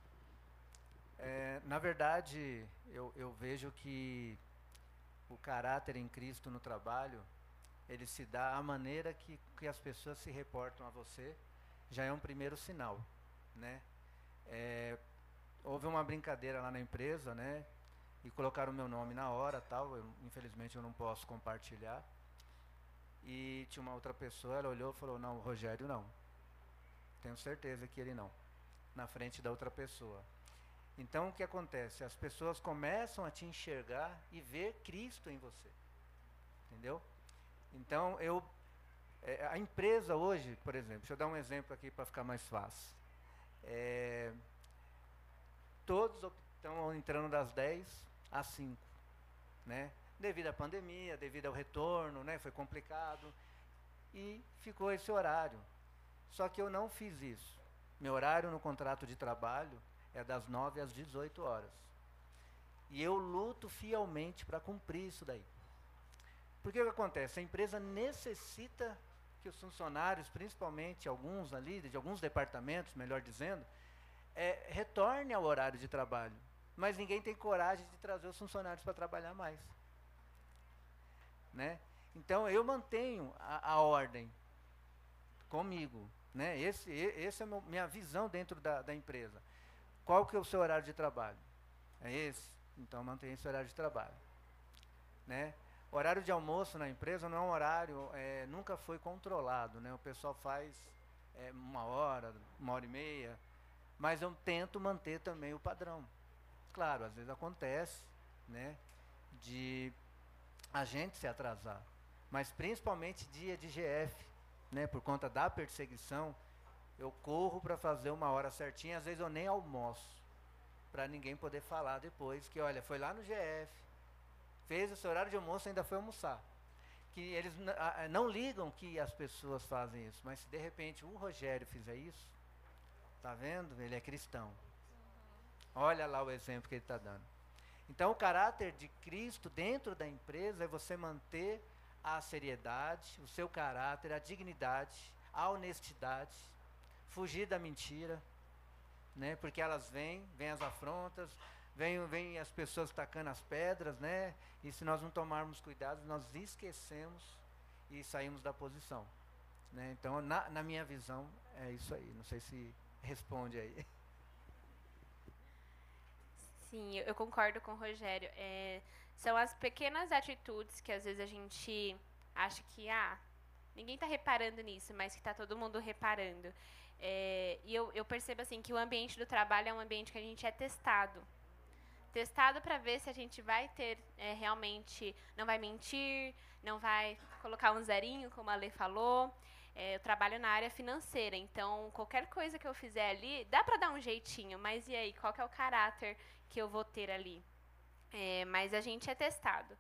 É, na verdade, eu, eu vejo que o caráter em Cristo no trabalho, ele se dá à maneira que, que as pessoas se reportam a você, já é um primeiro sinal, né? É, houve uma brincadeira lá na empresa, né? E colocaram o meu nome na hora, tal. Eu, infelizmente eu não posso compartilhar. E tinha uma outra pessoa, ela olhou e falou: "Não, o Rogério não. Tenho certeza que ele não." Na frente da outra pessoa. Então o que acontece? As pessoas começam a te enxergar e ver Cristo em você. Entendeu? Então eu é, a empresa hoje, por exemplo, deixa eu dar um exemplo aqui para ficar mais fácil. É, todos estão entrando das 10 às 5, né? Devido à pandemia, devido ao retorno, né? Foi complicado e ficou esse horário. Só que eu não fiz isso. Meu horário no contrato de trabalho é das 9 às 18 horas. E eu luto fielmente para cumprir isso daí. Porque o que acontece? A empresa necessita que os funcionários, principalmente alguns ali, de alguns departamentos, melhor dizendo, é, retorne ao horário de trabalho. Mas ninguém tem coragem de trazer os funcionários para trabalhar mais. Né? Então eu mantenho a, a ordem comigo. Né? Esse, esse é a minha visão dentro da, da empresa. Qual que é o seu horário de trabalho? É esse? Então mantenha esse horário de trabalho. Né? Horário de almoço na empresa não é um horário, é, nunca foi controlado. Né? O pessoal faz é, uma hora, uma hora e meia, mas eu tento manter também o padrão. Claro, às vezes acontece né, de a gente se atrasar, mas principalmente dia de GF, né, por conta da perseguição, eu corro para fazer uma hora certinha, às vezes eu nem almoço, para ninguém poder falar depois que, olha, foi lá no GF, fez o seu horário de almoço ainda foi almoçar. Que eles não ligam que as pessoas fazem isso, mas se de repente o Rogério fizer isso, tá vendo? Ele é cristão. Olha lá o exemplo que ele está dando. Então, o caráter de Cristo dentro da empresa é você manter a seriedade, o seu caráter, a dignidade, a honestidade, fugir da mentira, né? Porque elas vêm, vêm as afrontas, vêm, vêm as pessoas tacando as pedras, né? E se nós não tomarmos cuidado, nós esquecemos e saímos da posição. Né? Então, na, na minha visão, é isso aí. Não sei se responde aí. Sim, eu concordo com o Rogério. É, são as pequenas atitudes que às vezes a gente acha que, ah, ninguém está reparando nisso, mas que está todo mundo reparando. É, e eu, eu percebo assim que o ambiente do trabalho é um ambiente que a gente é testado. testado para ver se a gente vai ter é, realmente, não vai mentir, não vai colocar um zerinho, como a Lê falou. É, eu trabalho na área financeira, então qualquer coisa que eu fizer ali, dá para dar um jeitinho, mas e aí, qual é o caráter que eu vou ter ali? É, mas a gente é testado.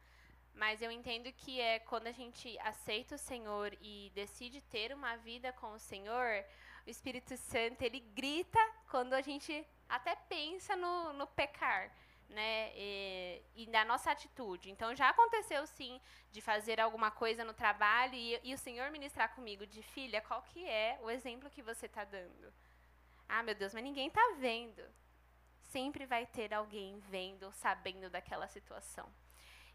Mas eu entendo que é quando a gente aceita o Senhor e decide ter uma vida com o Senhor, o Espírito Santo ele grita quando a gente até pensa no, no pecar né, e, e, nossa atitude. Então já aconteceu sim de fazer alguma coisa no trabalho e, e o Senhor ministrar comigo de filha, qual que é o exemplo que você está dando? Ah, meu Deus, mas ninguém está vendo. Sempre vai ter alguém vendo, sabendo daquela situação.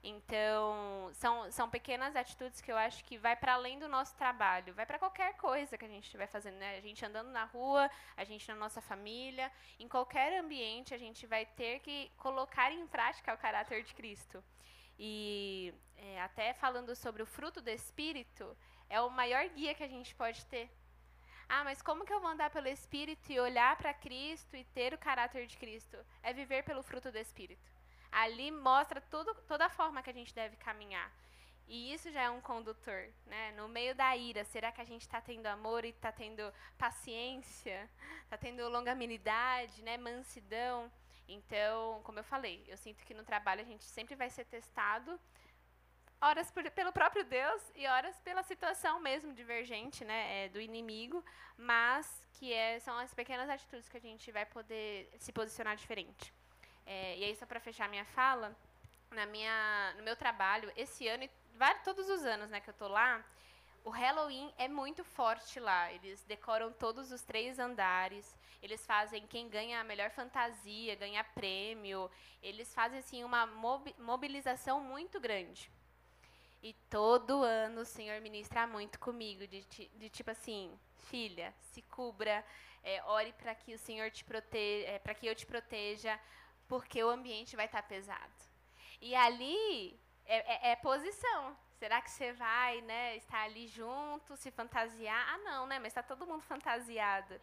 Então, são, são pequenas atitudes que eu acho que vai para além do nosso trabalho, vai para qualquer coisa que a gente estiver fazendo, né? A gente andando na rua, a gente na nossa família, em qualquer ambiente, a gente vai ter que colocar em prática o caráter de Cristo. E é, até falando sobre o fruto do Espírito, é o maior guia que a gente pode ter. Ah, mas como que eu vou andar pelo Espírito e olhar para Cristo e ter o caráter de Cristo? É viver pelo fruto do Espírito. Ali mostra tudo, toda a forma que a gente deve caminhar. E isso já é um condutor, né? No meio da ira, será que a gente está tendo amor e está tendo paciência? Está tendo longanimidade, né? Mansidão? Então, como eu falei, eu sinto que no trabalho a gente sempre vai ser testado, horas por, pelo próprio Deus e horas pela situação mesmo divergente, né, é, do inimigo, mas que é, são as pequenas atitudes que a gente vai poder se posicionar diferente. É, e aí, só para fechar minha fala, na minha, no meu trabalho, esse ano e vários, todos os anos né, que eu estou lá, o Halloween é muito forte lá. Eles decoram todos os três andares. Eles fazem quem ganha a melhor fantasia, ganha prêmio. Eles fazem assim uma mobilização muito grande. E todo ano o Senhor ministra muito comigo, de, de tipo assim, filha, se cubra, é, ore para que o Senhor te proteja, é, para que eu te proteja, porque o ambiente vai estar tá pesado. E ali é, é, é, posição. Será que você vai, né, estar ali junto, se fantasiar? Ah, não, né? Mas está todo mundo fantasiado.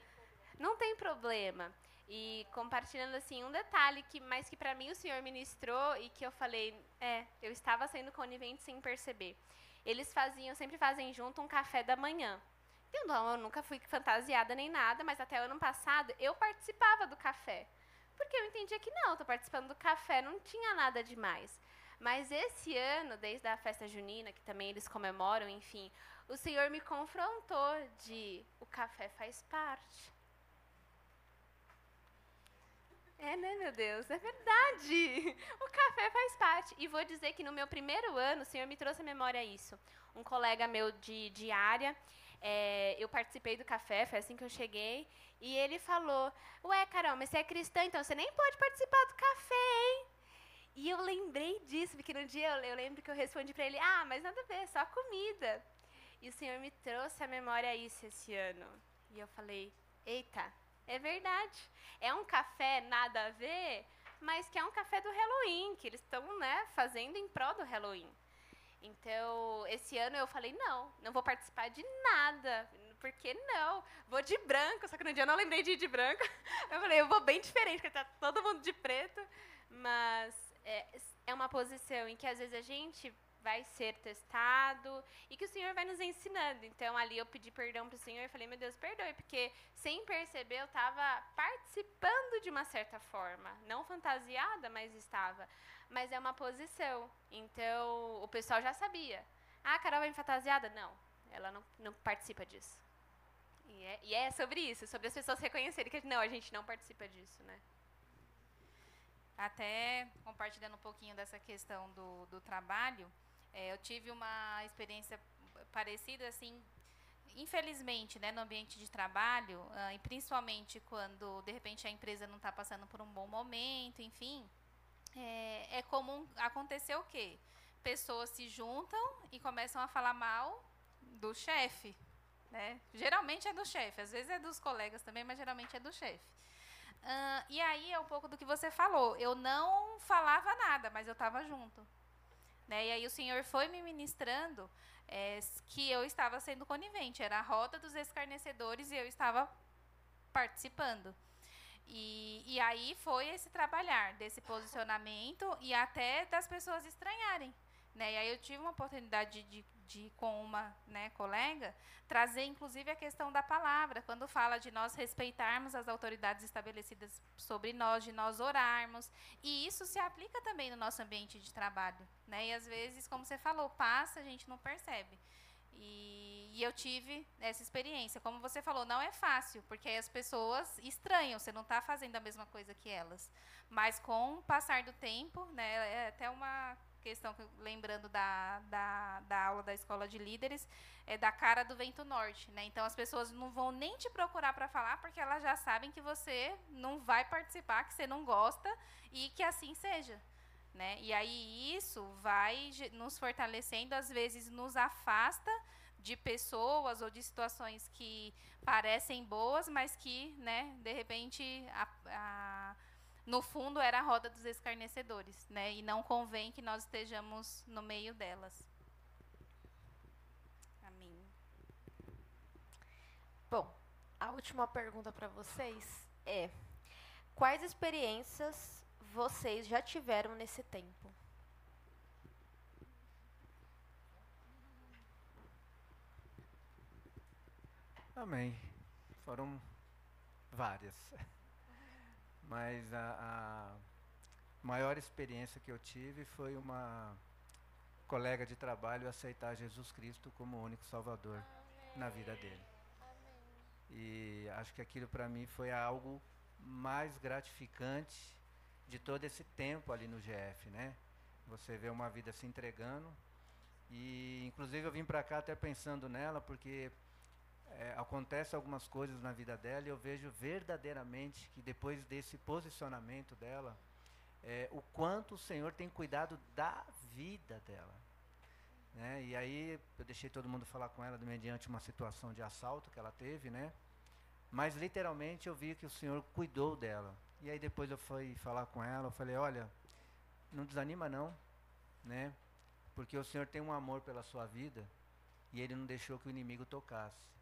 Não tem problema. E compartilhando assim um detalhe que mais que para mim o Senhor ministrou e que eu falei, é, eu estava sendo conivente sem perceber. Eles faziam, sempre fazem junto um café da manhã. Eu, não, eu nunca fui fantasiada nem nada, mas até o ano passado eu participava do café. Porque eu entendia que não, estou participando do café, não tinha nada demais. Mas esse ano, desde a festa junina, que também eles comemoram, enfim, o Senhor me confrontou de o café faz parte. É, né, meu Deus? É verdade. O café faz parte. E vou dizer que no meu primeiro ano, o Senhor me trouxe à memória isso. Um colega meu de, área, é, eu participei do café, foi assim que eu cheguei, e ele falou: Ué, Carol, mas você é cristã, então você nem pode participar do café, hein? E eu lembrei disso, porque no dia eu, eu lembro que eu respondi para ele: Ah, mas nada a ver, só comida. E o Senhor me trouxe à memória isso esse ano. E eu falei: Eita, é verdade. É um café nada a ver, mas que é um café do Halloween, que eles estão né, fazendo em prol do Halloween. Então, esse ano eu falei, não, não vou participar de nada. Por que não? Vou de branco, só que no dia eu não lembrei de ir de branco. Eu falei, eu vou bem diferente, porque tá todo mundo de preto. Mas é, é uma posição em que às vezes a gente vai ser testado e que o Senhor vai nos ensinando. Então, ali eu pedi perdão para o Senhor e falei, meu Deus, perdoe, porque sem perceber eu estava participando de uma certa forma. Não fantasiada, mas estava mas é uma posição. Então, o pessoal já sabia. Ah, a Carol vem fantasiada? Não, ela não, não participa disso. E é, e é sobre isso, sobre as pessoas reconhecerem que não, a gente não participa disso, né? Até compartilhando um pouquinho dessa questão do, do trabalho, é, eu tive uma experiência parecida, assim, infelizmente, né, no ambiente de trabalho, uh, e principalmente quando, de repente, a empresa não está passando por um bom momento, enfim, é, é comum acontecer o quê? Pessoas se juntam e começam a falar mal do chefe. Né? Geralmente é do chefe, às vezes é dos colegas também, mas geralmente é do chefe. Uh, e aí é um pouco do que você falou. Eu não falava nada, mas eu estava junto. Né? E aí o Senhor foi me ministrando é, que eu estava sendo conivente. Era a roda dos escarnecedores e eu estava participando. E, e aí foi esse trabalhar desse posicionamento e até das pessoas estranharem. Né? E aí eu tive uma oportunidade de, de, de, com uma né, colega, trazer inclusive a questão da palavra, quando fala de nós respeitarmos as autoridades estabelecidas sobre nós, de nós orarmos. E isso se aplica também no nosso ambiente de trabalho. Né? E às vezes, como você falou, passa, a gente não percebe. E, e, eu tive essa experiência. Como você falou, não é fácil, porque as pessoas estranham, você não está fazendo a mesma coisa que elas. Mas com o passar do tempo, né, é até uma questão, lembrando da, da, da aula da escola de líderes, é da cara do vento norte. Né? Então as pessoas não vão nem te procurar para falar, porque elas já sabem que você não vai participar, que você não gosta e que assim seja. Né? E aí isso vai nos fortalecendo, às vezes nos afasta de pessoas ou de situações que parecem boas, mas que, né, de repente, a, a, no fundo era a roda dos escarnecedores, né? E não convém que nós estejamos no meio delas. Amém. Bom, a última pergunta para vocês é: quais experiências vocês já tiveram nesse tempo? Amém. Foram várias. Mas a, a, maior experiência que eu tive foi uma colega de trabalho aceitar Jesus Cristo como o único Salvador Amém. na vida dele. Amém. E acho que aquilo para mim foi algo mais gratificante de todo esse tempo ali no GF, né? Você vê uma vida se entregando. E, inclusive, eu vim para cá até pensando nela, porque é, acontece algumas coisas na vida dela e eu vejo verdadeiramente que depois desse posicionamento dela, é, o quanto o Senhor tem cuidado da vida dela. Né? E aí eu deixei todo mundo falar com ela mediante uma situação de assalto que ela teve, né? Mas literalmente eu vi que o Senhor cuidou dela. E aí depois eu fui falar com ela, eu falei, olha, não desanima não, né? Porque o Senhor tem um amor pela sua vida e ele não deixou que o inimigo tocasse.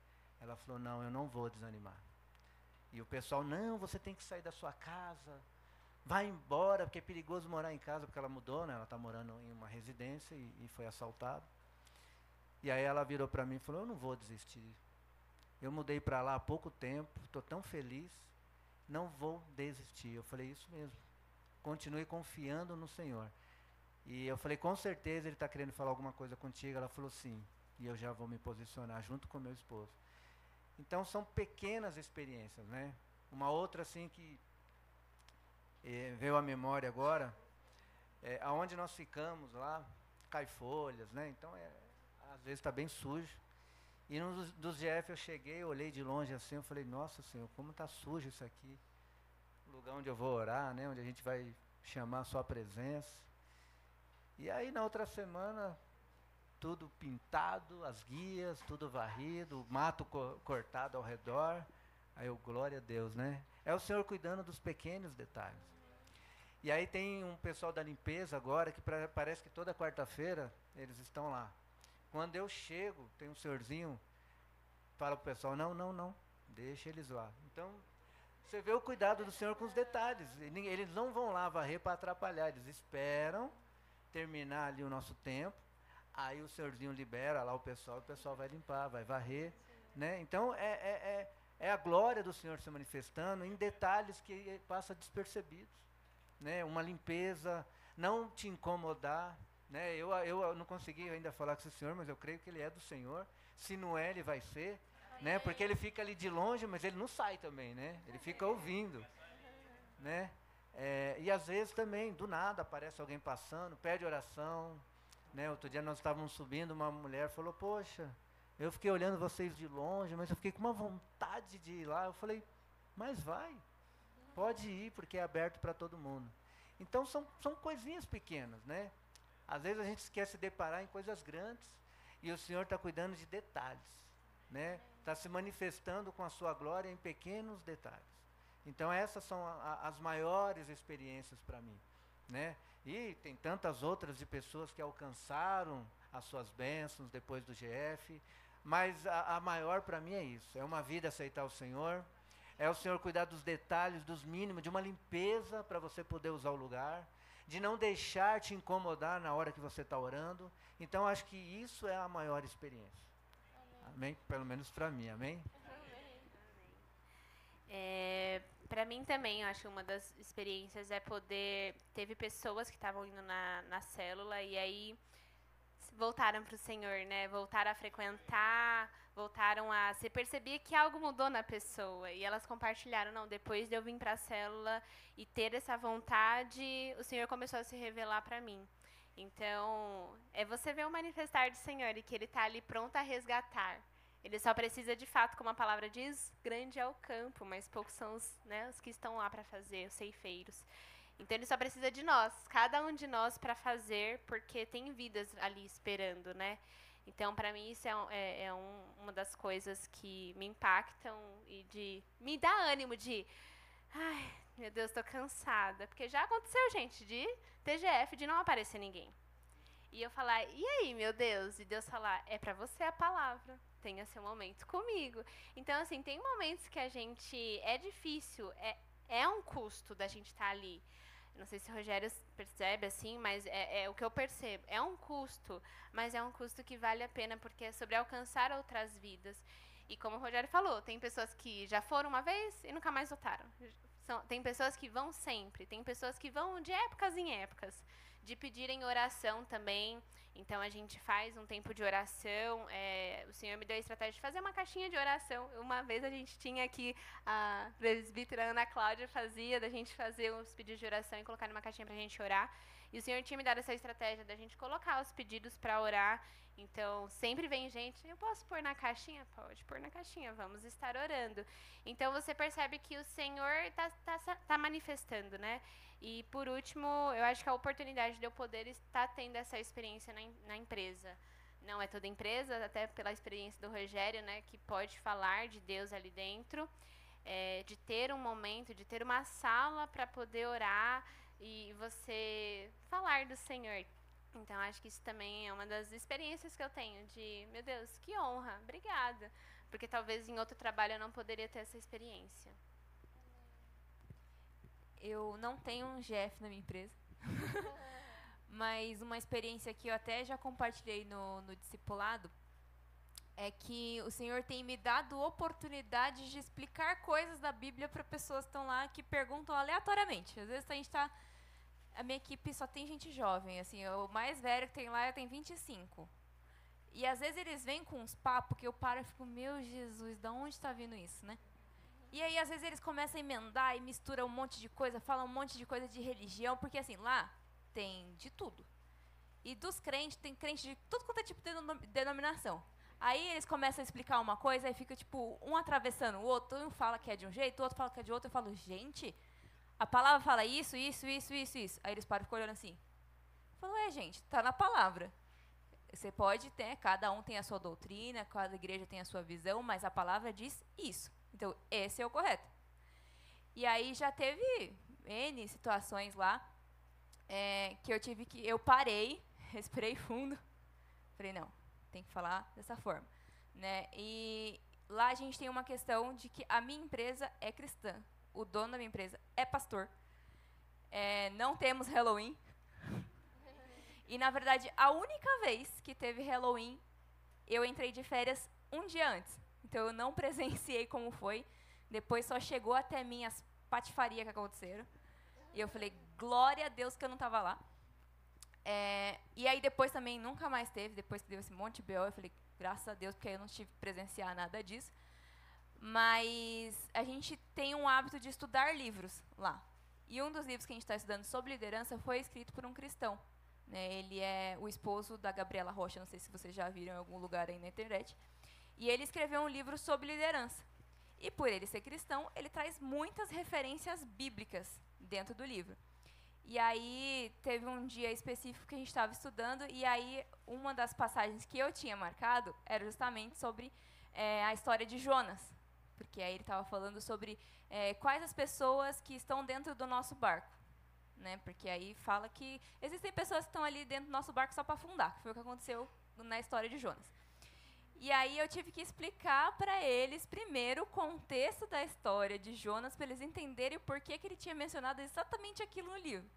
Ela falou, não, eu não vou desanimar. E o pessoal, não, você tem que sair da sua casa, vai embora, porque é perigoso morar em casa, porque ela mudou, né? Ela está morando em uma residência e, e foi assaltada. E aí ela virou para mim e falou, eu não vou desistir. Eu mudei para lá há pouco tempo, estou tão feliz não vou desistir. Eu falei, isso mesmo. Continue confiando no Senhor. E eu falei, com certeza ele está querendo falar alguma coisa contigo. Ela falou, sim. E eu já vou me posicionar junto com meu esposo. Então são pequenas experiências, né? Uma outra assim que eh, veio à memória agora, é, aonde nós ficamos lá, cai folhas, né? Então é, às vezes está bem sujo. E num dos, dos GF eu cheguei, olhei de longe assim, eu falei, nossa Senhor, como está sujo isso aqui. O lugar onde eu vou orar, né? Onde a gente vai chamar a sua presença. E aí na outra semana, tudo pintado, as guias, tudo varrido, o mato co cortado ao redor. Aí eu, glória a Deus, né? É o Senhor cuidando dos pequenos detalhes. E aí tem um pessoal da limpeza agora que pra, parece que toda quarta-feira eles estão lá. Quando eu chego, tem um senhorzinho, fala pro pessoal, não, não, não, deixa eles lá. Então, você vê o cuidado do Senhor com os detalhes. Eles não vão lá varrer para atrapalhar, eles esperam terminar ali o nosso tempo, aí o senhorzinho libera lá o pessoal, o pessoal vai limpar, vai varrer. Né? Então, é, é, é, é a glória do Senhor se manifestando em detalhes que passa despercebidos. Né? Uma limpeza, não te incomodar, né? Eu, eu não consegui ainda falar com esse senhor, mas eu creio que ele é do Senhor. Se não é, ele vai ser. Né? Porque ele fica ali de longe, mas ele não sai também, né? Ele fica ouvindo. Né? É, e às vezes também, do nada, aparece alguém passando, pede oração. Né? Outro dia nós estávamos subindo, uma mulher falou, poxa, eu fiquei olhando vocês de longe, mas eu fiquei com uma vontade de ir lá. Eu falei, mas vai, pode ir, porque é aberto para todo mundo. Então são, são coisinhas pequenas, né? Às vezes a gente quer se deparar em coisas grandes e o Senhor está cuidando de detalhes, né? Está se manifestando com a sua glória em pequenos detalhes. Então essas são a, a, as maiores experiências para mim, né? E tem tantas outras de pessoas que alcançaram as suas bênçãos depois do GF, mas a, a maior para mim é isso: é uma vida aceitar o Senhor, É o Senhor cuidar dos detalhes, dos mínimos, de uma limpeza para você poder usar o lugar, de não deixar te incomodar na hora que você está orando. Então, acho que isso é a maior experiência. Amém? amém? Pelo menos para mim, amém? É, para mim também, acho que uma das experiências é poder. Teve pessoas que estavam indo na, na célula e aí voltaram para o Senhor, né? Voltaram a frequentar, voltaram a. Você percebia que algo mudou na pessoa. E elas compartilharam, não, depois de eu vir para a célula e ter essa vontade, o Senhor começou a se revelar para mim. Então, é você ver o manifestar do Senhor e que Ele está ali pronto a resgatar. Ele só precisa, de fato, como a palavra diz, grande é o campo, mas poucos são os, né, os que estão lá para fazer, os ceifeiros. Então ele só precisa de nós, cada um de nós para fazer, porque tem vidas ali esperando, né? Então, para mim, isso é, é, é um, uma das coisas que me impactam e de me dá ânimo de. Ai, meu Deus, estou cansada. Porque já aconteceu, gente, de TGF, de não aparecer ninguém. E eu falar, e aí, meu Deus? E Deus falar, é para você a palavra. Tenha seu momento comigo. Então, assim, tem momentos que a gente. É difícil, é, é um custo da gente estar tá ali. Não sei se o Rogério percebe assim, mas é, é, o que eu percebo. É um custo, mas é um custo que vale a pena porque é sobre alcançar outras vidas. E como o Rogério falou, tem pessoas que já foram uma vez e nunca mais voltaram. São, tem pessoas que vão sempre, tem pessoas que vão de épocas em épocas de pedirem oração também. Então a gente faz um tempo de oração. É, o Senhor me deu a estratégia de fazer uma caixinha de oração. Uma vez a gente tinha aqui a presbítera Ana Cláudia fazia da gente fazer os pedidos de oração e colocar numa caixinha para a gente orar. E o Senhor tinha me dado essa estratégia da gente colocar os pedidos para orar. Então, sempre vem gente, eu posso pôr na caixinha? Pode pôr na caixinha, vamos estar orando. Então, você percebe que o Senhor está tá, tá manifestando, né? E por último, eu acho que a oportunidade de eu poder estar tendo essa experiência na, na empresa. Não é toda empresa, até pela experiência do Rogério, né, que pode falar de Deus ali dentro, é, de ter um momento, de ter uma sala para poder orar e você falar do Senhor. Então, acho que isso também é uma das experiências que eu tenho de, meu Deus, que honra, obrigada. Porque talvez em outro trabalho eu não poderia ter essa experiência eu não tenho um GF na minha empresa. Mas uma experiência que eu até já compartilhei no, no discipulado é que o Senhor tem me dado oportunidade de explicar coisas da Bíblia para pessoas que estão lá que perguntam aleatoriamente. Às vezes a gente está. A minha equipe só tem gente jovem, assim, o mais velho que tem lá tem 25. E às vezes eles vêm com uns papos que eu paro e fico, meu Jesus, da onde está vindo isso, né? E aí, às vezes, eles começam a emendar e misturam um monte de coisa, falam um monte de coisa de religião, porque assim, lá tem de tudo. E dos crentes, tem crente de tudo quanto é tipo de denominação. Aí eles começam a explicar uma coisa e fica tipo um atravessando o outro, um fala que é de um jeito, o outro fala que é de outro. Eu falo, gente, a palavra fala isso, isso, isso, isso, isso. Aí eles param e ficam olhando assim. Falo, é, gente, tá na palavra. Você pode ter, cada um tem a sua doutrina, cada igreja tem a sua visão, mas a palavra diz isso. Então, esse é o correto. E aí já teve N situações lá é, que eu tive que. Eu parei, respirei fundo. Falei, não, tem que falar dessa forma. Né? E lá a gente tem uma questão de que a minha empresa é cristã. O dono da minha empresa é pastor. É, não temos Halloween. E, na verdade, a única vez que teve Halloween, eu entrei de férias um dia antes. Então eu não presenciei como foi. Depois só chegou até mim as patifarias que aconteceram. E eu falei, glória a Deus que eu não estava lá. É, e aí depois também nunca mais teve, depois que deu esse monte de BO, eu falei, graças a Deus, porque aí eu não tive que presenciar nada disso. Mas a gente tem um hábito de estudar livros lá. E um dos livros que a gente está estudando sobre liderança foi escrito por um cristão. Né? Ele é o esposo da Gabriela Rocha, não sei se vocês já viram em algum lugar aí na internet. E ele escreveu um livro sobre liderança. E por ele ser cristão, ele traz muitas referências bíblicas dentro do livro. E aí teve um dia específico que a gente estava estudando, e aí uma das passagens que eu tinha marcado era justamente sobre é, a história de Jonas. Porque aí ele estava falando sobre é, quais as pessoas que estão dentro do nosso barco. Né? Porque aí fala que existem pessoas que estão ali dentro do nosso barco só para afundar, que foi o que aconteceu na história de Jonas. E aí eu tive que explicar para eles primeiro o contexto da história de Jonas para eles entenderem o porquê que ele tinha mencionado exatamente aquilo no livro.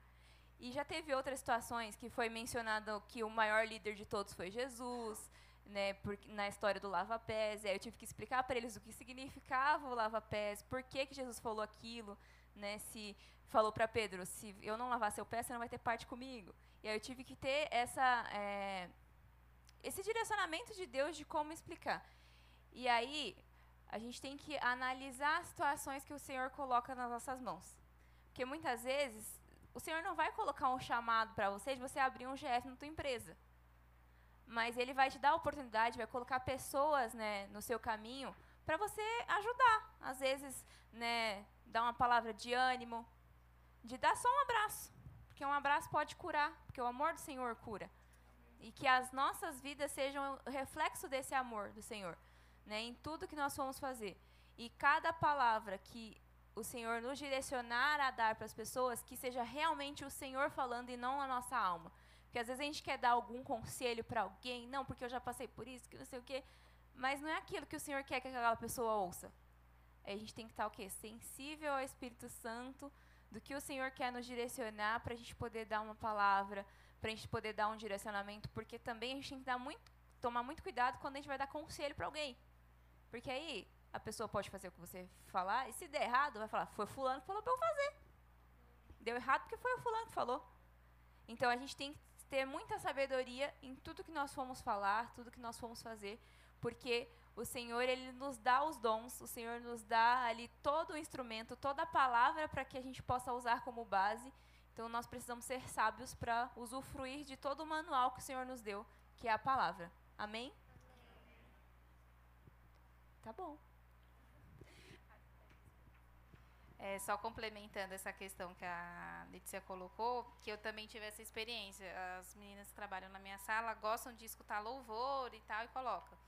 E já teve outras situações que foi mencionado que o maior líder de todos foi Jesus, né, por, na história do lava-pés. Aí eu tive que explicar para eles o que significava o lava-pés, por que, que Jesus falou aquilo, né, se falou para Pedro, se eu não lavar seu pé, você não vai ter parte comigo. E aí eu tive que ter essa é, esse direcionamento de Deus de como explicar. E aí, a gente tem que analisar as situações que o Senhor coloca nas nossas mãos. Porque muitas vezes, o Senhor não vai colocar um chamado para você de você abrir um GF na tua empresa. Mas Ele vai te dar a oportunidade, vai colocar pessoas né, no seu caminho para você ajudar. Às vezes, né, dar uma palavra de ânimo, de dar só um abraço. Porque um abraço pode curar, porque o amor do Senhor cura e que as nossas vidas sejam reflexo desse amor do Senhor, né, em tudo que nós vamos fazer. E cada palavra que o Senhor nos direcionar a dar para as pessoas, que seja realmente o Senhor falando e não a nossa alma. Porque às vezes a gente quer dar algum conselho para alguém, não, porque eu já passei por isso, que não sei o quê, mas não é aquilo que o Senhor quer que aquela pessoa ouça. A gente tem que estar o quê? Sensível ao Espírito Santo, do que o Senhor quer nos direcionar para a gente poder dar uma palavra, para a gente poder dar um direcionamento, porque também a gente tem que dar muito, tomar muito cuidado quando a gente vai dar conselho para alguém. Porque aí a pessoa pode fazer o que você falar, e se der errado, vai falar, foi fulano que falou para eu fazer. Deu errado porque foi o fulano que falou. Então a gente tem que ter muita sabedoria em tudo que nós fomos falar, tudo que nós fomos fazer, porque o Senhor ele nos dá os dons, o Senhor nos dá ali todo o instrumento, toda a palavra para que a gente possa usar como base então nós precisamos ser sábios para usufruir de todo o manual que o Senhor nos deu, que é a palavra. Amém? Tá bom. É, só complementando essa questão que a Letícia colocou, que eu também tive essa experiência. As meninas que trabalham na minha sala gostam de escutar louvor e tal, e colocam.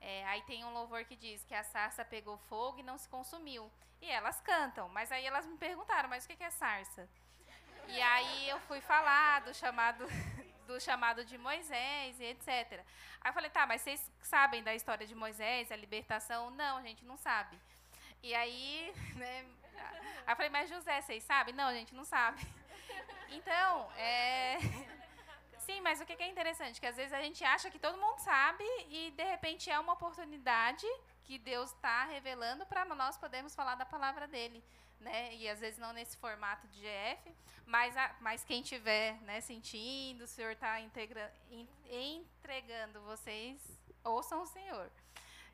É, aí tem um louvor que diz que a sarça pegou fogo e não se consumiu. E elas cantam, mas aí elas me perguntaram, mas o que é sarça? E aí eu fui falar do chamado, do chamado de Moisés e etc. Aí eu falei, tá, mas vocês sabem da história de Moisés, a libertação? Não, a gente não sabe. E aí, né, aí eu falei, mas José, vocês sabem? Não, a gente não sabe. Então, é... Sim, mas o que é interessante? Que às vezes a gente acha que todo mundo sabe e, de repente, é uma oportunidade que Deus está revelando para nós podermos falar da palavra dele né? E às vezes não nesse formato de GF, mas, a, mas quem tiver né, sentindo, o Senhor está entregando vocês, ouçam o Senhor.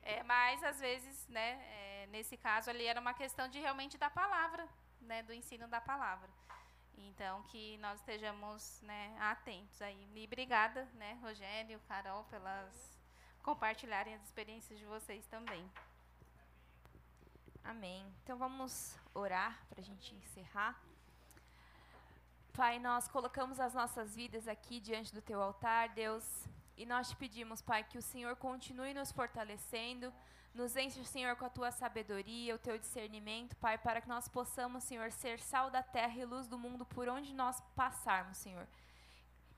É, mas às vezes, né, é, nesse caso ali era uma questão de realmente da palavra, né, do ensino da palavra. Então que nós estejamos né, atentos aí. E obrigada, né, Rogério, Carol, pelas compartilharem as experiências de vocês também. Amém. Então vamos orar para a gente encerrar. Pai, nós colocamos as nossas vidas aqui diante do teu altar, Deus, e nós te pedimos, Pai, que o Senhor continue nos fortalecendo, nos enche, Senhor, com a tua sabedoria, o teu discernimento, Pai, para que nós possamos, Senhor, ser sal da terra e luz do mundo por onde nós passarmos, Senhor.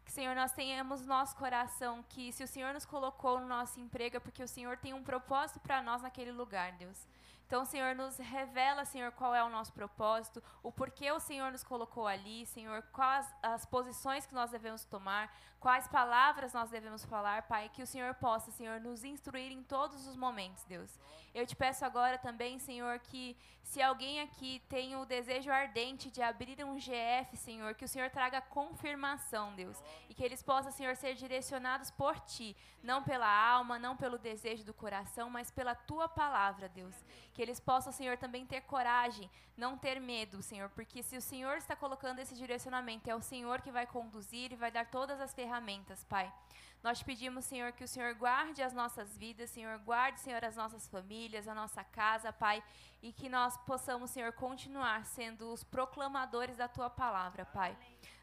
Que, Senhor, nós tenhamos no nosso coração que se o Senhor nos colocou no nosso emprego é porque o Senhor tem um propósito para nós naquele lugar, Deus. Então, Senhor, nos revela, Senhor, qual é o nosso propósito, o porquê o Senhor nos colocou ali, Senhor, quais as posições que nós devemos tomar, quais palavras nós devemos falar, Pai, que o Senhor possa, Senhor, nos instruir em todos os momentos, Deus. Eu te peço agora também, Senhor, que se alguém aqui tem o desejo ardente de abrir um GF, Senhor, que o Senhor traga confirmação, Deus, e que eles possam, Senhor, ser direcionados por Ti, não pela alma, não pelo desejo do coração, mas pela Tua palavra, Deus. Que eles possam, Senhor, também ter coragem, não ter medo, Senhor, porque se o Senhor está colocando esse direcionamento, é o Senhor que vai conduzir e vai dar todas as ferramentas, Pai. Nós te pedimos, Senhor, que o Senhor guarde as nossas vidas, Senhor, guarde, Senhor, as nossas famílias, a nossa casa, Pai, e que nós possamos, Senhor, continuar sendo os proclamadores da tua palavra, Pai.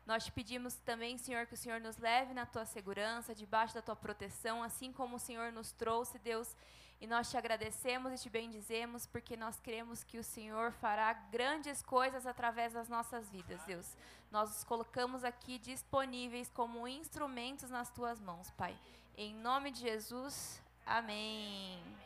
Nós te pedimos também, Senhor, que o Senhor nos leve na tua segurança, debaixo da tua proteção, assim como o Senhor nos trouxe, Deus. E nós te agradecemos e te bendizemos, porque nós cremos que o Senhor fará grandes coisas através das nossas vidas, Deus. Nós os colocamos aqui disponíveis como instrumentos nas tuas mãos, Pai. Em nome de Jesus, Amém.